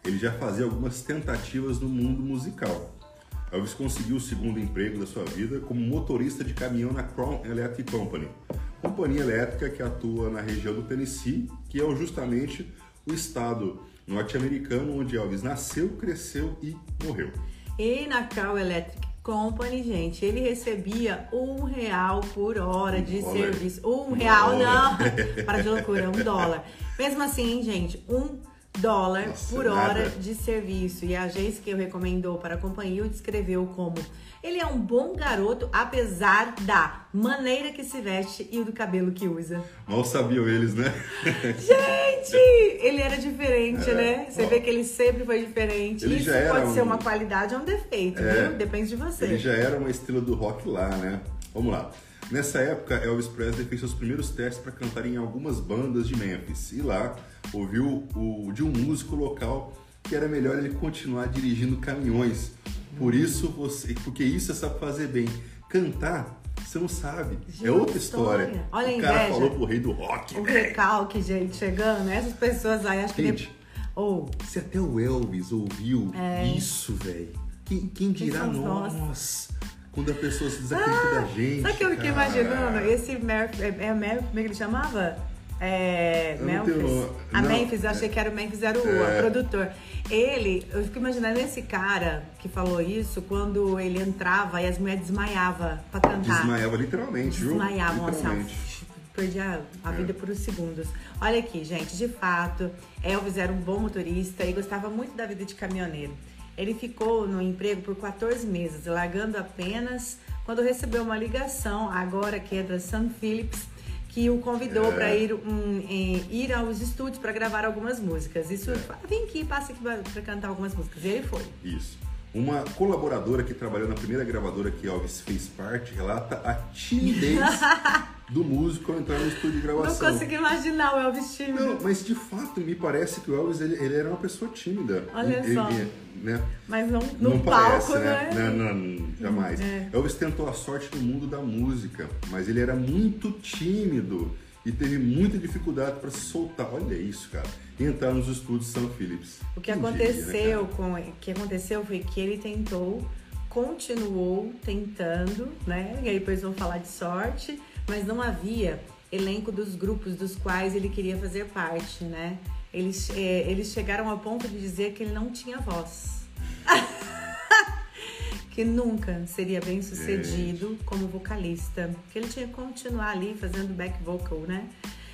ele já fazia algumas tentativas no mundo musical. Elvis conseguiu o segundo emprego da sua vida como motorista de caminhão na Crown Electric Company, companhia elétrica que atua na região do Tennessee, que é justamente o estado norte-americano onde Elvis nasceu, cresceu e morreu. E na Crown Electric Company, gente, ele recebia um real por hora de dólar. serviço. Um Um real, dólar. não. <laughs> Para de loucura, um dólar. Mesmo assim, gente, um dólar Nossa, por nada. hora de serviço. E a agência que eu recomendou para a companhia o descreveu como ele é um bom garoto, apesar da maneira que se veste e do cabelo que usa. Mal sabiam eles, né? <laughs> <laughs> Gente, ele era diferente, É. né? Você vê que ele sempre foi diferente. Ele Isso já era pode ser um- uma qualidade ou um defeito, É. viu? Depende de você. Ele já era uma estrela do rock lá, né? Vamos lá. Nessa época, Elvis Presley fez seus primeiros testes para cantar em algumas bandas de Memphis. E lá ouviu o, de um músico local que era melhor ele continuar dirigindo caminhões. Por isso você, porque isso você sabe fazer bem. Cantar, você não sabe. é Gente, outra história. história. Olha a o cara inveja. falou pro rei do rock. O recalque, gente, chegando, essas pessoas aí, acho que. Gente. de- Ou, Se até o Elvis ouviu isso, quem, quem dirá nós? nós? Quando a pessoa se desacredita da gente. sabe o que eu fiquei imaginando? Esse Memphis, é, é Memphis, como é que ele chamava? É, Eu não tenho Memphis. A Não, Memphis, eu achei que era o Memphis, era o É. produtor. Ele, eu fico imaginando esse cara que falou isso quando ele entrava e as mulheres desmaiavam pra cantar. Desmaiava literalmente, viu? Desmaiavam, assim, ó, Literalmente. perdi a, a É. vida por uns segundos. Olha aqui, gente, de fato, Elvis era um bom motorista e gostava muito da vida de caminhoneiro. Ele ficou no emprego por 14 meses, largando apenas quando recebeu uma ligação, agora que é da Sun Phillips, que o convidou É. para ir, um, em- ir aos estúdios para gravar algumas músicas. Isso, fala, vem aqui, passa aqui para cantar algumas músicas. E ele foi. Isso. Uma colaboradora que trabalhou na primeira gravadora que Elvis fez parte relata a timidez <laughs> do músico ao entrar no estúdio de Não gravação. consegui imaginar o Elvis tímido. Não, mas de fato me parece que o Elvis ele, ele era uma pessoa tímida. Olha Ele- só. ele, né? Mas não no não palco, parece, né? né? Não, não, jamais. É. Elvis tentou a sorte no mundo da música, mas ele era muito tímido e teve muita dificuldade para se soltar. Olha isso, cara. E entrar nos estúdios São Phillips. O que Quem aconteceu diria, né, com que aconteceu foi que ele tentou, continuou tentando, né? E aí depois vão falar de sorte, mas não havia elenco dos grupos dos quais ele queria fazer parte, né? Eles, eh, eles chegaram ao ponto de dizer que ele não tinha voz. <laughs> que nunca seria bem sucedido como vocalista. Que ele tinha que continuar ali fazendo back vocal, né?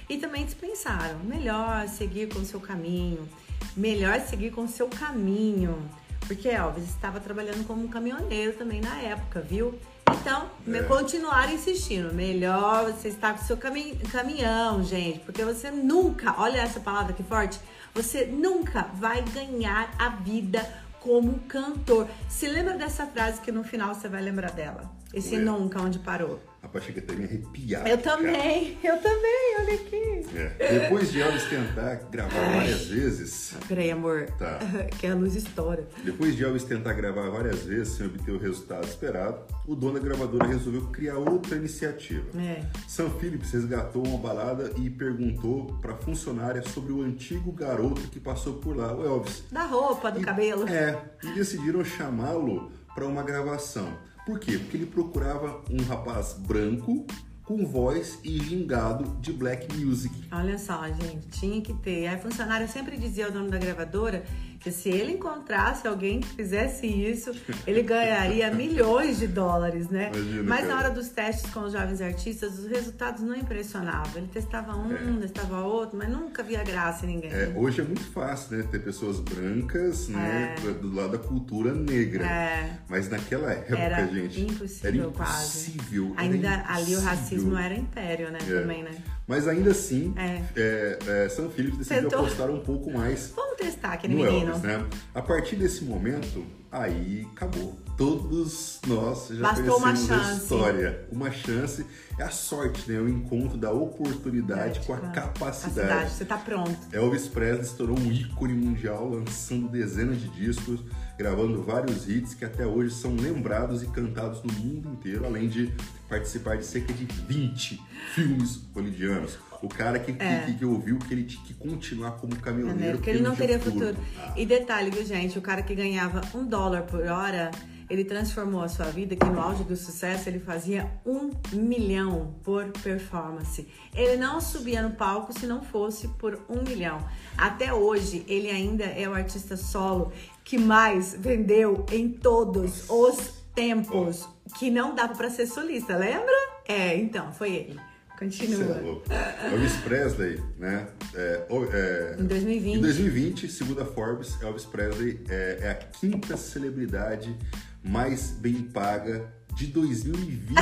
E também eles pensaram, melhor seguir com o seu caminho, melhor seguir com o seu caminho. Porque Elvis estava trabalhando como um caminhoneiro também na época, viu? Então, É. continuaram insistindo. Melhor você estar com o seu cami caminhão, gente. Porque você nunca, olha essa palavra que forte, você nunca vai ganhar a vida como cantor. Se lembra dessa frase que no final você vai lembrar dela. Esse É. nunca, onde parou. Rapaz, chega até me arrepiar. Eu cara. também, eu também, olha aqui. É. Depois de Elvis tentar gravar várias vezes, Peraí, amor. Tá. <laughs> que a luz estoura. depois de Elvis tentar gravar várias vezes sem obter o resultado esperado, o dono da gravadora resolveu criar outra iniciativa. É. Sam Phillips resgatou uma balada e perguntou para a funcionária sobre o antigo garoto que passou por lá, o Elvis. Da roupa, do E- cabelo. É, e decidiram chamá-lo para uma gravação. Por quê? Porque ele procurava um rapaz branco com voz e gingado de black music. Olha só, gente, tinha que ter. Aí a funcionária sempre dizia ao dono da gravadora que se ele encontrasse alguém que fizesse isso, ele ganharia milhões de dólares, né? Imagina, Mas na cara. hora dos testes com os jovens artistas, os resultados não impressionavam. Ele testava um, testava outro, mas nunca via graça em ninguém. É, hoje é muito fácil, né? Ter pessoas brancas, né? Do lado da cultura negra. É. Mas naquela época, Era gente. impossível, era quase. impossível. era Ainda ali o impossível. racismo era império, né? É. Também, né? Mas ainda assim, É. é, é, decidiu Tentou. apostar um pouco mais Vamos testar aquele no menino. Elvis, né? A partir desse momento, aí acabou. Todos nós já Bastou uma conhecemos a chance. história. Uma chance é a sorte, né? O encontro da oportunidade com a Tipo, capacidade. Você tá pronto. Elvis Presley se tornou um ícone mundial, lançando dezenas de discos, gravando vários hits que até hoje são lembrados e cantados no mundo inteiro, além de participar de cerca de 20 filmes hollywoodianos. O cara que, É. que, que ouviu que ele tinha que continuar como caminhoneiro, Porque ele não teria futuro. Ah, E detalhe, viu, gente? O cara que ganhava um dólar por hora, ele transformou a sua vida, que no auge do sucesso ele fazia um milhão por performance. Ele não subia no palco se não fosse por um milhão. Até hoje, ele ainda é o artista solo que mais vendeu em todos os tempos que não dava pra ser solista, lembra? É, então, foi ele. Continua. É Elvis Presley, né? É, é, em 2020. Em 2020, segundo a Forbes, Elvis Presley é, é a quinta celebridade mais bem paga de 2020.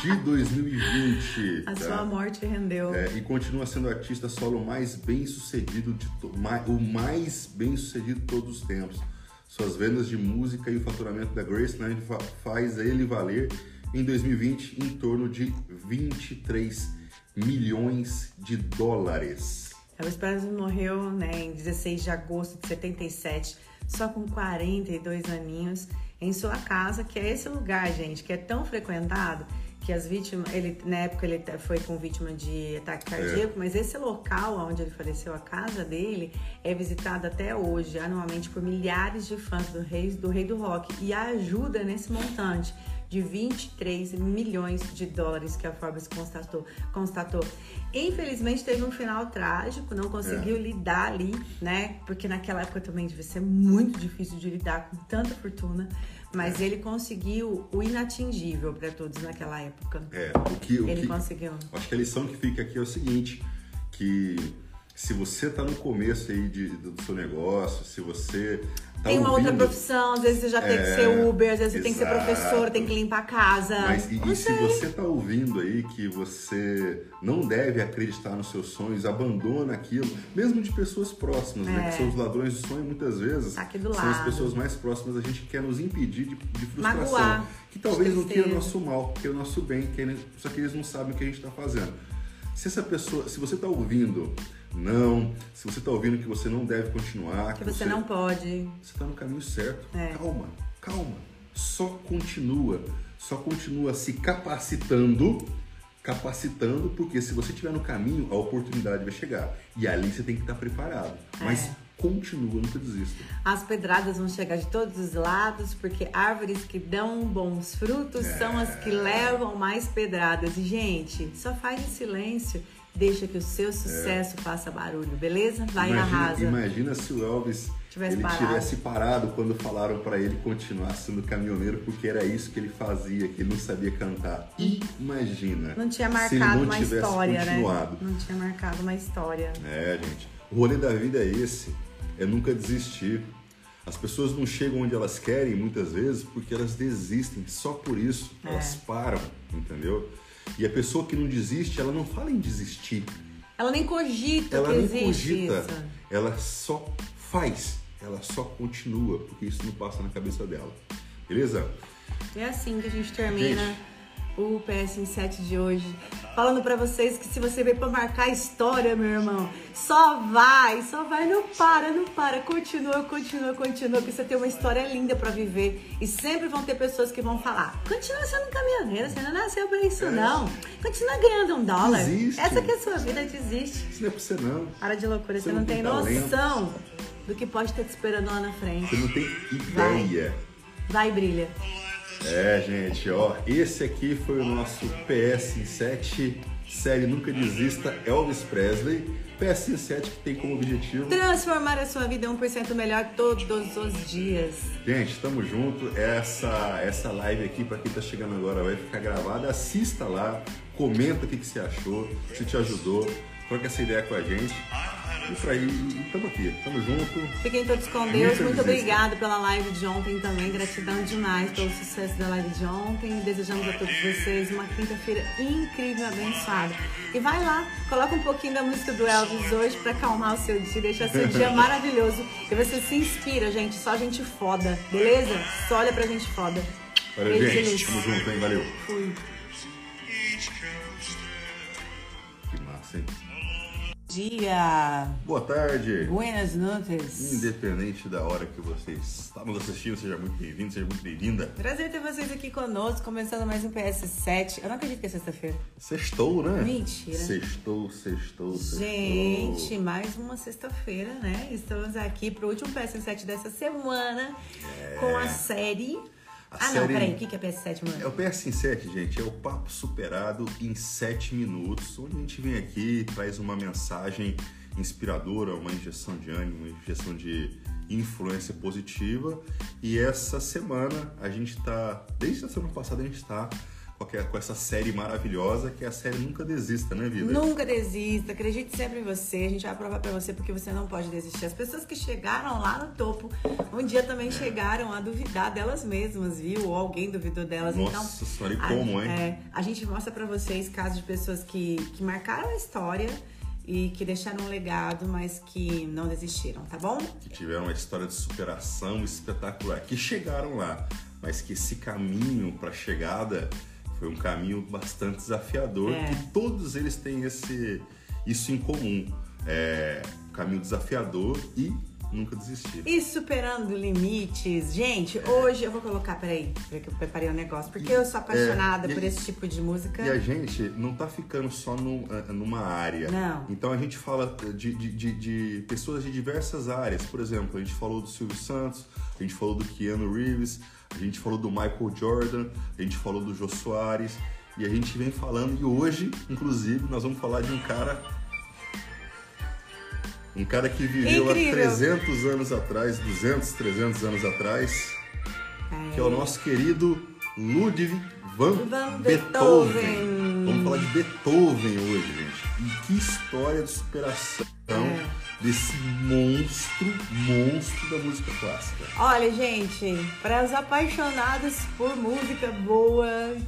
de 2020. A tá? sua morte rendeu. É, e continua sendo o artista solo mais bem sucedido, de o mais bem sucedido de todos os tempos. Suas vendas de música e o faturamento da Graceland faz ele valer em 2020 em torno de 23 milhões de dólares. Elvis Presley morreu né, em 16 de agosto de 77, só com 42 aninhos, em sua casa, que é esse lugar, gente, que é tão frequentado que as vítimas, ele na época ele foi com vítima de ataque é. cardíaco, é. mas esse local onde ele faleceu, a casa dele, é visitado até hoje, anualmente por milhares de fãs do rei do rei do rock e ajuda nesse montante de 23 milhões de dólares que a Forbes constatou. constatou. Infelizmente teve um final trágico, não conseguiu é. lidar ali, né? Porque naquela época também devia ser muito difícil de lidar com tanta fortuna. Mas é. ele conseguiu o inatingível para todos naquela época. É, o que o ele que, conseguiu. Acho que a lição que fica aqui é o seguinte, que se você está no começo aí de, do seu negócio, se você tá tem uma ouvindo, outra profissão, às vezes você já é, tem que ser Uber, às vezes você tem que ser professor, tem que limpar a casa. Mas e, e se você está ouvindo aí que você não deve acreditar nos seus sonhos, abandona aquilo, mesmo de pessoas próximas, é. né? Que é. são os ladrões de sonho muitas vezes. Tá aqui do são lado. as pessoas mais próximas, a gente quer nos impedir de, de frustração. Magoar, que talvez não queira o nosso mal, queira o nosso bem, só que eles não sabem o que a gente está fazendo. Se essa pessoa, se você está ouvindo não, se você está ouvindo que você não deve continuar, que, que você, você, não pode, você está no caminho certo. É. Calma, calma. Só continua, só continua se capacitando, capacitando, porque se você estiver no caminho, a oportunidade vai chegar. E ali você tem que estar preparado. É. Mas continua, nunca desista. As pedradas vão chegar de todos os lados, porque árvores que dão bons frutos é. são as que levam mais pedradas. E, gente, só faz em silêncio Deixa que o seu sucesso é. faça barulho, beleza? Vai imagina, na arrasa. Imagina se o Elvis tivesse ele parado. tivesse parado quando falaram para ele continuar sendo caminhoneiro, porque era isso que ele fazia, que ele não sabia cantar. Imagina. Não tinha marcado uma história, né? continuado. né? Não tinha marcado uma história. É, gente. O rolê da vida é esse, é nunca desistir. As pessoas não chegam onde elas querem muitas vezes porque elas desistem. Só por isso é. elas param, entendeu? E a pessoa que não desiste, ela não fala em desistir. Ela nem cogita ela que nem cogita. Isso. Ela só faz. Ela só continua, porque isso não passa na cabeça dela. Beleza? É assim que a gente termina. Gente, o PS7 de hoje, falando para vocês que se você veio para marcar a história, meu irmão, só vai, só vai, não para, não para, continua, continua, continua, porque você tem uma história linda para viver e sempre vão ter pessoas que vão falar: continua sendo caminhoneiro, você não nasceu para isso, é. não, continua ganhando um dólar. Desiste. Essa que é a sua vida, desiste. Isso não é pra você, não. Para de loucura, você, você não, tem noção do que pode estar te esperando lá na frente. Você não tem ideia. Vai, vai brilha. É, gente, ó, esse aqui foi o nosso PS7 série Nunca Desista Elvis Presley. PS7 que tem como objetivo transformar a sua vida 1% melhor todos os dias. Gente, estamos junto. Essa essa live aqui para quem tá chegando agora vai ficar gravada. Assista lá, comenta o que, que você achou, se te ajudou, troca essa ideia com a gente. Isso aí, estamos aqui, estamos juntos. Fiquem todos com Deus. Muito obrigada pela live de ontem também. Gratidão demais pelo sucesso da live de ontem. Desejamos a todos vocês uma quinta-feira incrível abençoada. E vai lá, coloca um pouquinho da música do Elvis hoje para acalmar o seu dia, deixar seu dia <laughs> maravilhoso. E você se inspira, gente. Só gente foda, beleza? Só olha pra gente foda. Valeu, Beijo gente. Tamo junto, hein? Valeu. Fui. Que massa, hein? Dia. Boa tarde. Buenas noites. Independente da hora que vocês estavam assistindo, seja muito bem-vindo, seja muito bem-vinda. Prazer ter vocês aqui conosco, começando mais um PS7. Eu não acredito que é sexta-feira. Sextou, né? Mentira. Sextou, sextou, sextou. Gente, mais uma sexta-feira, né? Estamos aqui pro último PS7 dessa semana é... com a série a ah, série... não, peraí, o que é PS7, mano? É o PS7, gente, é o papo superado em 7 minutos, onde a gente vem aqui e traz uma mensagem inspiradora, uma injeção de ânimo, uma injeção de, influência positiva. E essa semana a gente está, desde a semana passada a gente está com essa série maravilhosa que é a série Nunca Desista, né, Vida? Nunca desista, acredite sempre em você. A gente vai provar para você porque você não pode desistir. As pessoas que chegaram lá no topo, um dia também é. chegaram a duvidar delas mesmas, viu? Ou alguém duvidou delas. Nossa então, senhora, e como, hein? É, a gente mostra para vocês casos de pessoas que, que marcaram a história e que deixaram um legado, mas que não desistiram, tá bom? Que tiveram uma história de superação espetacular, que chegaram lá, mas que esse caminho para chegada foi um caminho bastante desafiador, é. que todos eles têm esse, isso em comum. É, um caminho desafiador e nunca desistir. E superando limites. Gente, é. hoje eu vou colocar, peraí, ver que eu preparei um negócio, porque eu sou apaixonada é, por esse tipo de música. E a gente não tá ficando só eh, numa área. Não. Então a gente fala de, de, de, de, pessoas de diversas áreas. Por exemplo, a gente falou do Silvio Santos, a gente falou do Keanu Reeves, a gente falou do Michael Jordan, a gente falou do Jô Soares, e a gente vem falando, e hoje, inclusive, nós vamos falar de um cara. Um cara que viveu Incrível. há 300 anos atrás, 200, 300 anos atrás, é. que é o nosso querido Ludwig van, van Beethoven. Beethoven. Vamos falar de Beethoven hoje, gente. E que história de superação. É desse monstro, monstro da música clássica. Olha, gente, para os apaixonados por música boa,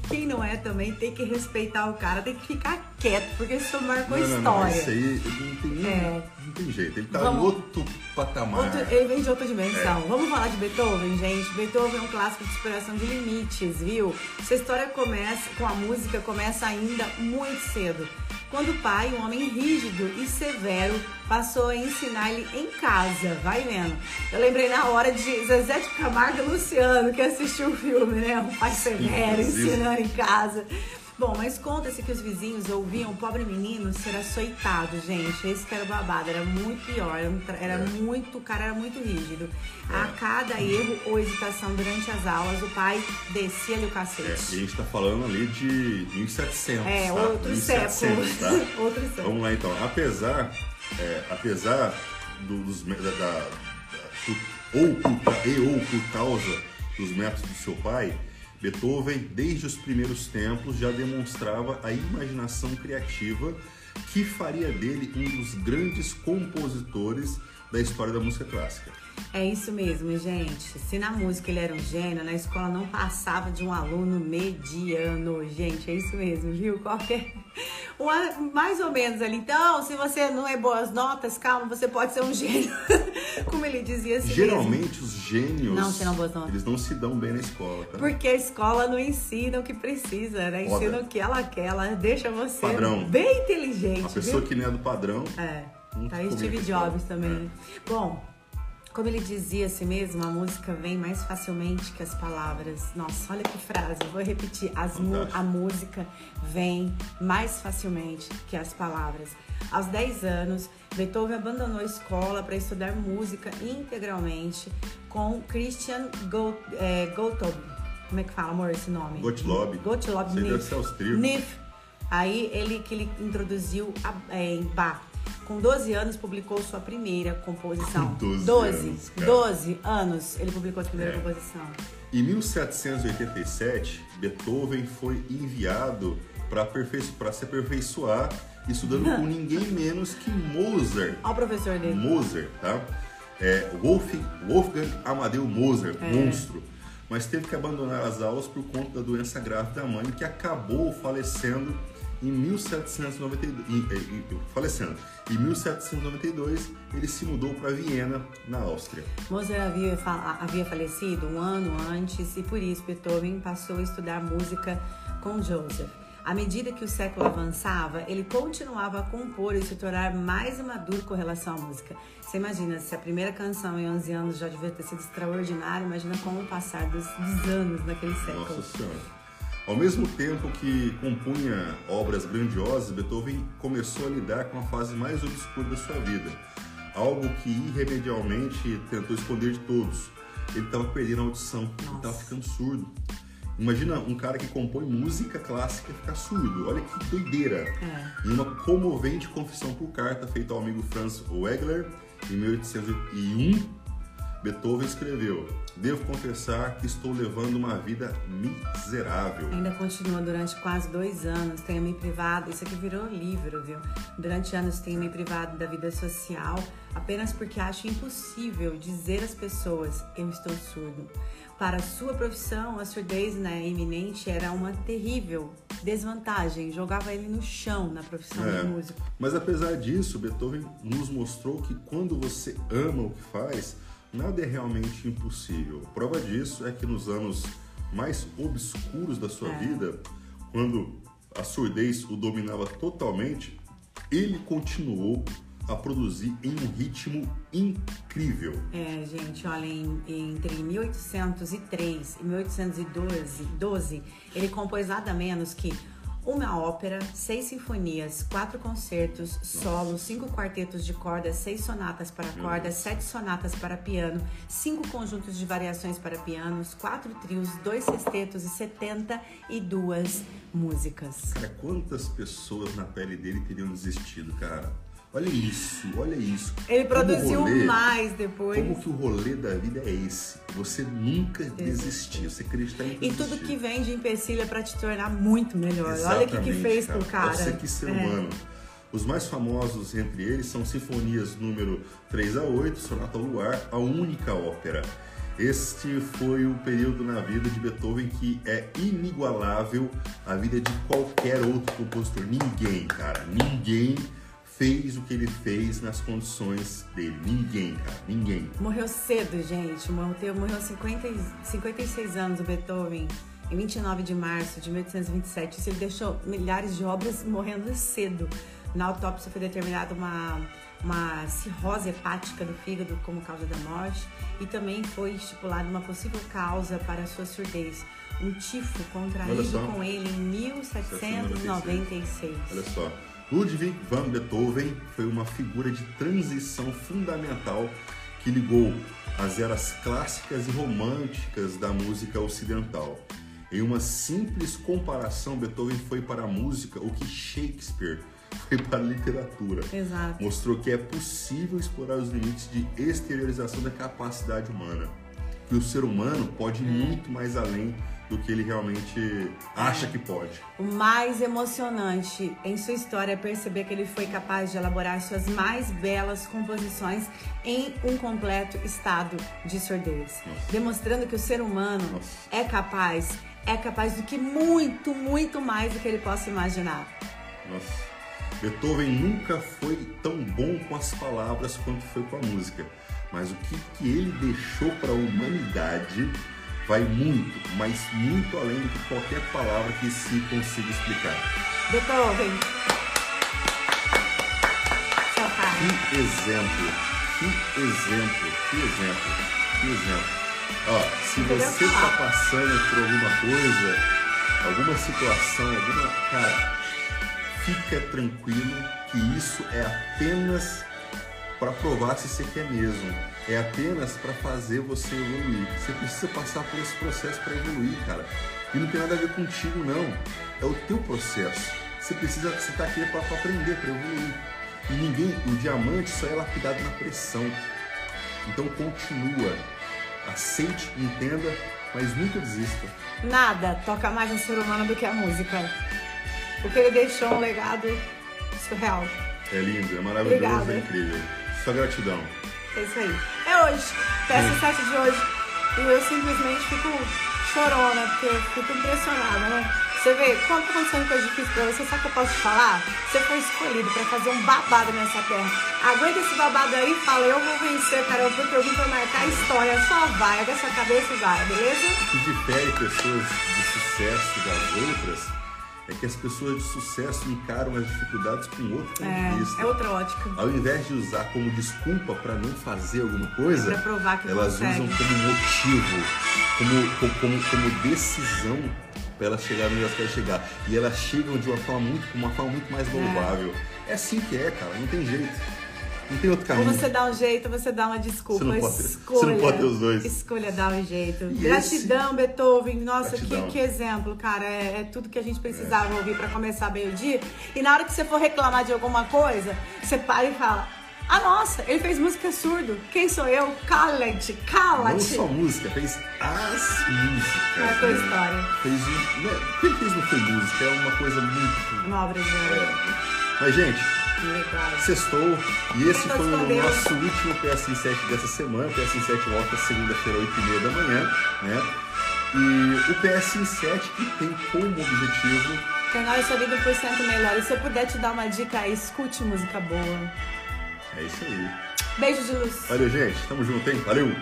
quem não é também tem que respeitar o cara, tem que ficar quieto, porque isso marcou não, não, história. Não, isso aí não tem, é. não tem jeito, ele tá Vamos, em outro patamar. Outro, ele vem de outra dimensão. É. Vamos falar de Beethoven, gente. Beethoven é um clássico de superação de limites, viu? Essa história começa com a música, começa ainda muito cedo quando o pai, um homem rígido e severo, passou a ensinar ele em casa. Vai vendo. Eu lembrei na hora de Zezé de Camargo e Luciano, que assistiu o filme, né? Um pai severo ensinando em casa. Bom, mas conta-se que os vizinhos ouviam o pobre menino ser açoitado, gente. Esse que era o babado, era muito pior, era, é. muito, o cara era muito rígido. É. A cada erro ou hesitação durante as aulas, o pai descia-lhe o cacete. É, e a gente tá falando ali de 1700, É, tá? outro 1700, século. Tá? <laughs> outro século. Vamos lá então. Apesar, é, apesar do, dos, da, da, da, ou por, e ou por causa dos métodos do seu pai, Beethoven, desde os primeiros tempos, já demonstrava a imaginação criativa que faria dele um dos grandes compositores da história da música clássica. É isso mesmo, gente. Se na música ele era um gênio, na escola não passava de um aluno mediano, gente. É isso mesmo, viu? Qualquer. <laughs> Uma, mais ou menos ali. Então, se você não é boas notas, calma, você pode ser um gênio. <laughs> Como ele dizia assim. Geralmente mesmo. os gênios. Não serão boas notas. Eles não se dão bem na escola. Tá? Porque a escola não ensina o que precisa, né? Ensina o que ela quer, ela deixa você padrão. bem inteligente. A pessoa viu? que nem é do padrão. É. Tá aí Steve Jobs também. É. Né? Bom, como ele dizia a si mesmo, a música vem mais facilmente que as palavras. Nossa, olha que frase, vou repetir. As a música vem mais facilmente que as palavras. Aos 10 anos, Beethoven abandonou a escola para estudar música integralmente com Christian é, Gottlob. Como é que fala, amor, esse nome? Gottlob. Gottlob Niff. Aí ele que ele introduziu a, é, em Bach com 12 anos, publicou sua primeira composição. Com 12, 12 anos. Cara. 12 anos ele publicou sua primeira é. composição. Em 1787, Beethoven foi enviado para se aperfeiçoar, estudando com <laughs> ninguém menos que Mozart. Olha o professor dele. Mozart, tá? É, Wolfgang, Wolfgang Amadeu Mozart, é. monstro. Mas teve que abandonar as aulas por conta da doença grave da mãe, que acabou falecendo em 1792, falecendo. Em 1792, ele se mudou para Viena, na Áustria. Mozart havia, havia falecido um ano antes e por isso Beethoven passou a estudar música com Joseph. À medida que o século avançava, ele continuava a compor e se tornar mais maduro com relação à música. Você imagina, se a primeira canção em 11 anos já devia ter sido extraordinária, imagina como o passar dos, dos anos naquele século. Nossa Senhora. Ao mesmo tempo que compunha obras grandiosas, Beethoven começou a lidar com a fase mais obscura da sua vida, algo que irremediavelmente tentou esconder de todos. Ele estava perdendo a audição, Nossa. ele estava ficando surdo. Imagina um cara que compõe música clássica ficar surdo. Olha que doideira. É. Em uma comovente confissão por carta feita ao amigo Franz Wegler em 1801, Beethoven escreveu: Devo confessar que estou levando uma vida miserável. Ainda continua durante quase dois anos. Tenho me privado. Isso aqui virou livro, viu? Durante anos tenho me privado da vida social apenas porque acho impossível dizer às pessoas: eu estou surdo. Para sua profissão, a surdez né, iminente era uma terrível desvantagem, jogava ele no chão na profissão É. de músico. Mas apesar disso, Beethoven nos mostrou que quando você ama o que faz, nada é realmente impossível. Prova disso é que nos anos mais obscuros da sua É. vida, quando a surdez o dominava totalmente, ele continuou a produzir em um ritmo incrível. É, gente, olha, em- entre 1803 e 1812, 12, ele compôs nada menos que uma ópera, seis sinfonias, quatro concertos, solos, cinco quartetos de cordas, seis sonatas para cordas, sete sonatas para piano, cinco conjuntos de variações para pianos, quatro trios, dois sextetos e 72 músicas. Cara, quantas pessoas na pele dele teriam desistido, cara? Olha isso, olha isso. Ele Como produziu rolê- mais depois. Como que o rolê da vida é esse? Você nunca desistir, você acreditar em E tudo que vem de empecilho é pra te tornar muito melhor. Olha o que, que Exatamente, fez com o cara. Você que ser É. humano. Os mais famosos entre eles são Sinfonias número 3 a 8, Sonata ao Luar, a única ópera. Este foi o período na vida de Beethoven que é inigualável à vida de qualquer outro compositor. Ninguém, cara, ninguém fez o que ele fez nas condições dele. Ninguém, cara, ninguém. Morreu cedo, gente. Morreu, morreu 50, e- 56 anos o Beethoven. Em 29 de março de 1827. Isso ele deixou milhares de obras morrendo cedo. Na autópsia foi determinada uma, uma cirrose hepática do fígado como causa da morte. E também foi estipulada uma possível causa para a sua surdez. Um tifo contraído com ele em 1796. Olha só. Ludwig van Beethoven foi uma figura de transição fundamental que ligou as eras clássicas e românticas da música ocidental. Em uma simples comparação, Beethoven foi para a música o que Shakespeare <laughs> foi para a literatura. Exato. Mostrou que é possível explorar os limites de exteriorização da capacidade humana. Que o ser humano pode ir muito mais além do que ele realmente acha que pode. O mais emocionante em sua história é perceber que ele foi capaz de elaborar suas mais belas composições em um completo estado de surdez, Nossa. demonstrando que o ser humano Nossa. é capaz, é capaz do que muito, muito mais do que ele possa imaginar. Nossa. Beethoven nunca foi tão bom com as palavras quanto foi com a música. Mas o que, que ele deixou para a humanidade vai muito, mas muito além do que qualquer palavra que se consiga explicar. Beethoven. Que exemplo, que exemplo, que exemplo, que exemplo. Ó, se você tá passando por alguma coisa, alguma situação, alguma. Cara, fica tranquilo que isso é apenas para provar se você quer mesmo. É apenas para fazer você evoluir. Você precisa passar por esse processo para evoluir, cara. E não tem nada a ver contigo, não. É o teu processo. Você precisa, você tá aqui para aprender, para evoluir. E ninguém, o diamante só é lapidado na pressão. Então continua, aceite, entenda, mas nunca desista. Nada toca mais no ser humano do que a música. Porque ele deixou um legado surreal. É lindo, é maravilhoso, Obrigada. é incrível. Só gratidão. É isso aí. Hoje. Peça 7 de hoje. E eu simplesmente fico chorona, porque eu fico impressionada, né? Você vê, quando tá acontecendo coisa difícil pra você, sabe o que eu posso te falar? Você foi escolhido pra fazer um babado nessa terra. Aguenta esse babado aí e fala, eu vou vencer, cara, porque eu vim pra marcar a história. Só vai, erga sua cabeça e vai, beleza? O que difere pessoas de sucesso das outras é que as pessoas de sucesso encaram as dificuldades com outro ponto de vista. É, é outra ótica. Ao invés de usar como desculpa para não fazer alguma coisa, Pra provar que elas consegue. usam como motivo, como, como, como, decisão para elas chegarem onde elas querem chegar. E elas chegam de uma forma muito, uma forma muito mais louvável. É. assim que é, cara, não tem jeito. Não tem outro Ou caminho. você dá um jeito, ou você dá uma desculpa. Você não pode- Escolha. você não pode ter os dois. Escolha dar um jeito. E Gratidão, Beethoven. Nossa, que, Gratidão. que exemplo, cara. É, é tudo que a gente precisava ouvir pra começar bem o dia. E na hora que você for reclamar de alguma coisa, você para e fala. Ah, nossa, ele fez música surdo. Quem sou eu? Cala-te, cala-te. Não só música, fez as músicas. É a tua história. Fez um. Né, que ele fez não foi música, é uma coisa muito. Uma obra de arte. Mas, gente, Legal. Sextou e esse foi o nosso último PS 7 dessa semana. O PS 7 volta segunda-feira, 8h30 da manhã, né? E o PS 7 que tem como objetivo Tornar a sua vida 1% melhor. E se eu puder te dar uma dica aí, escute música boa. é isso aí. Beijo de luz. Valeu, gente. Tamo junto, hein? Valeu!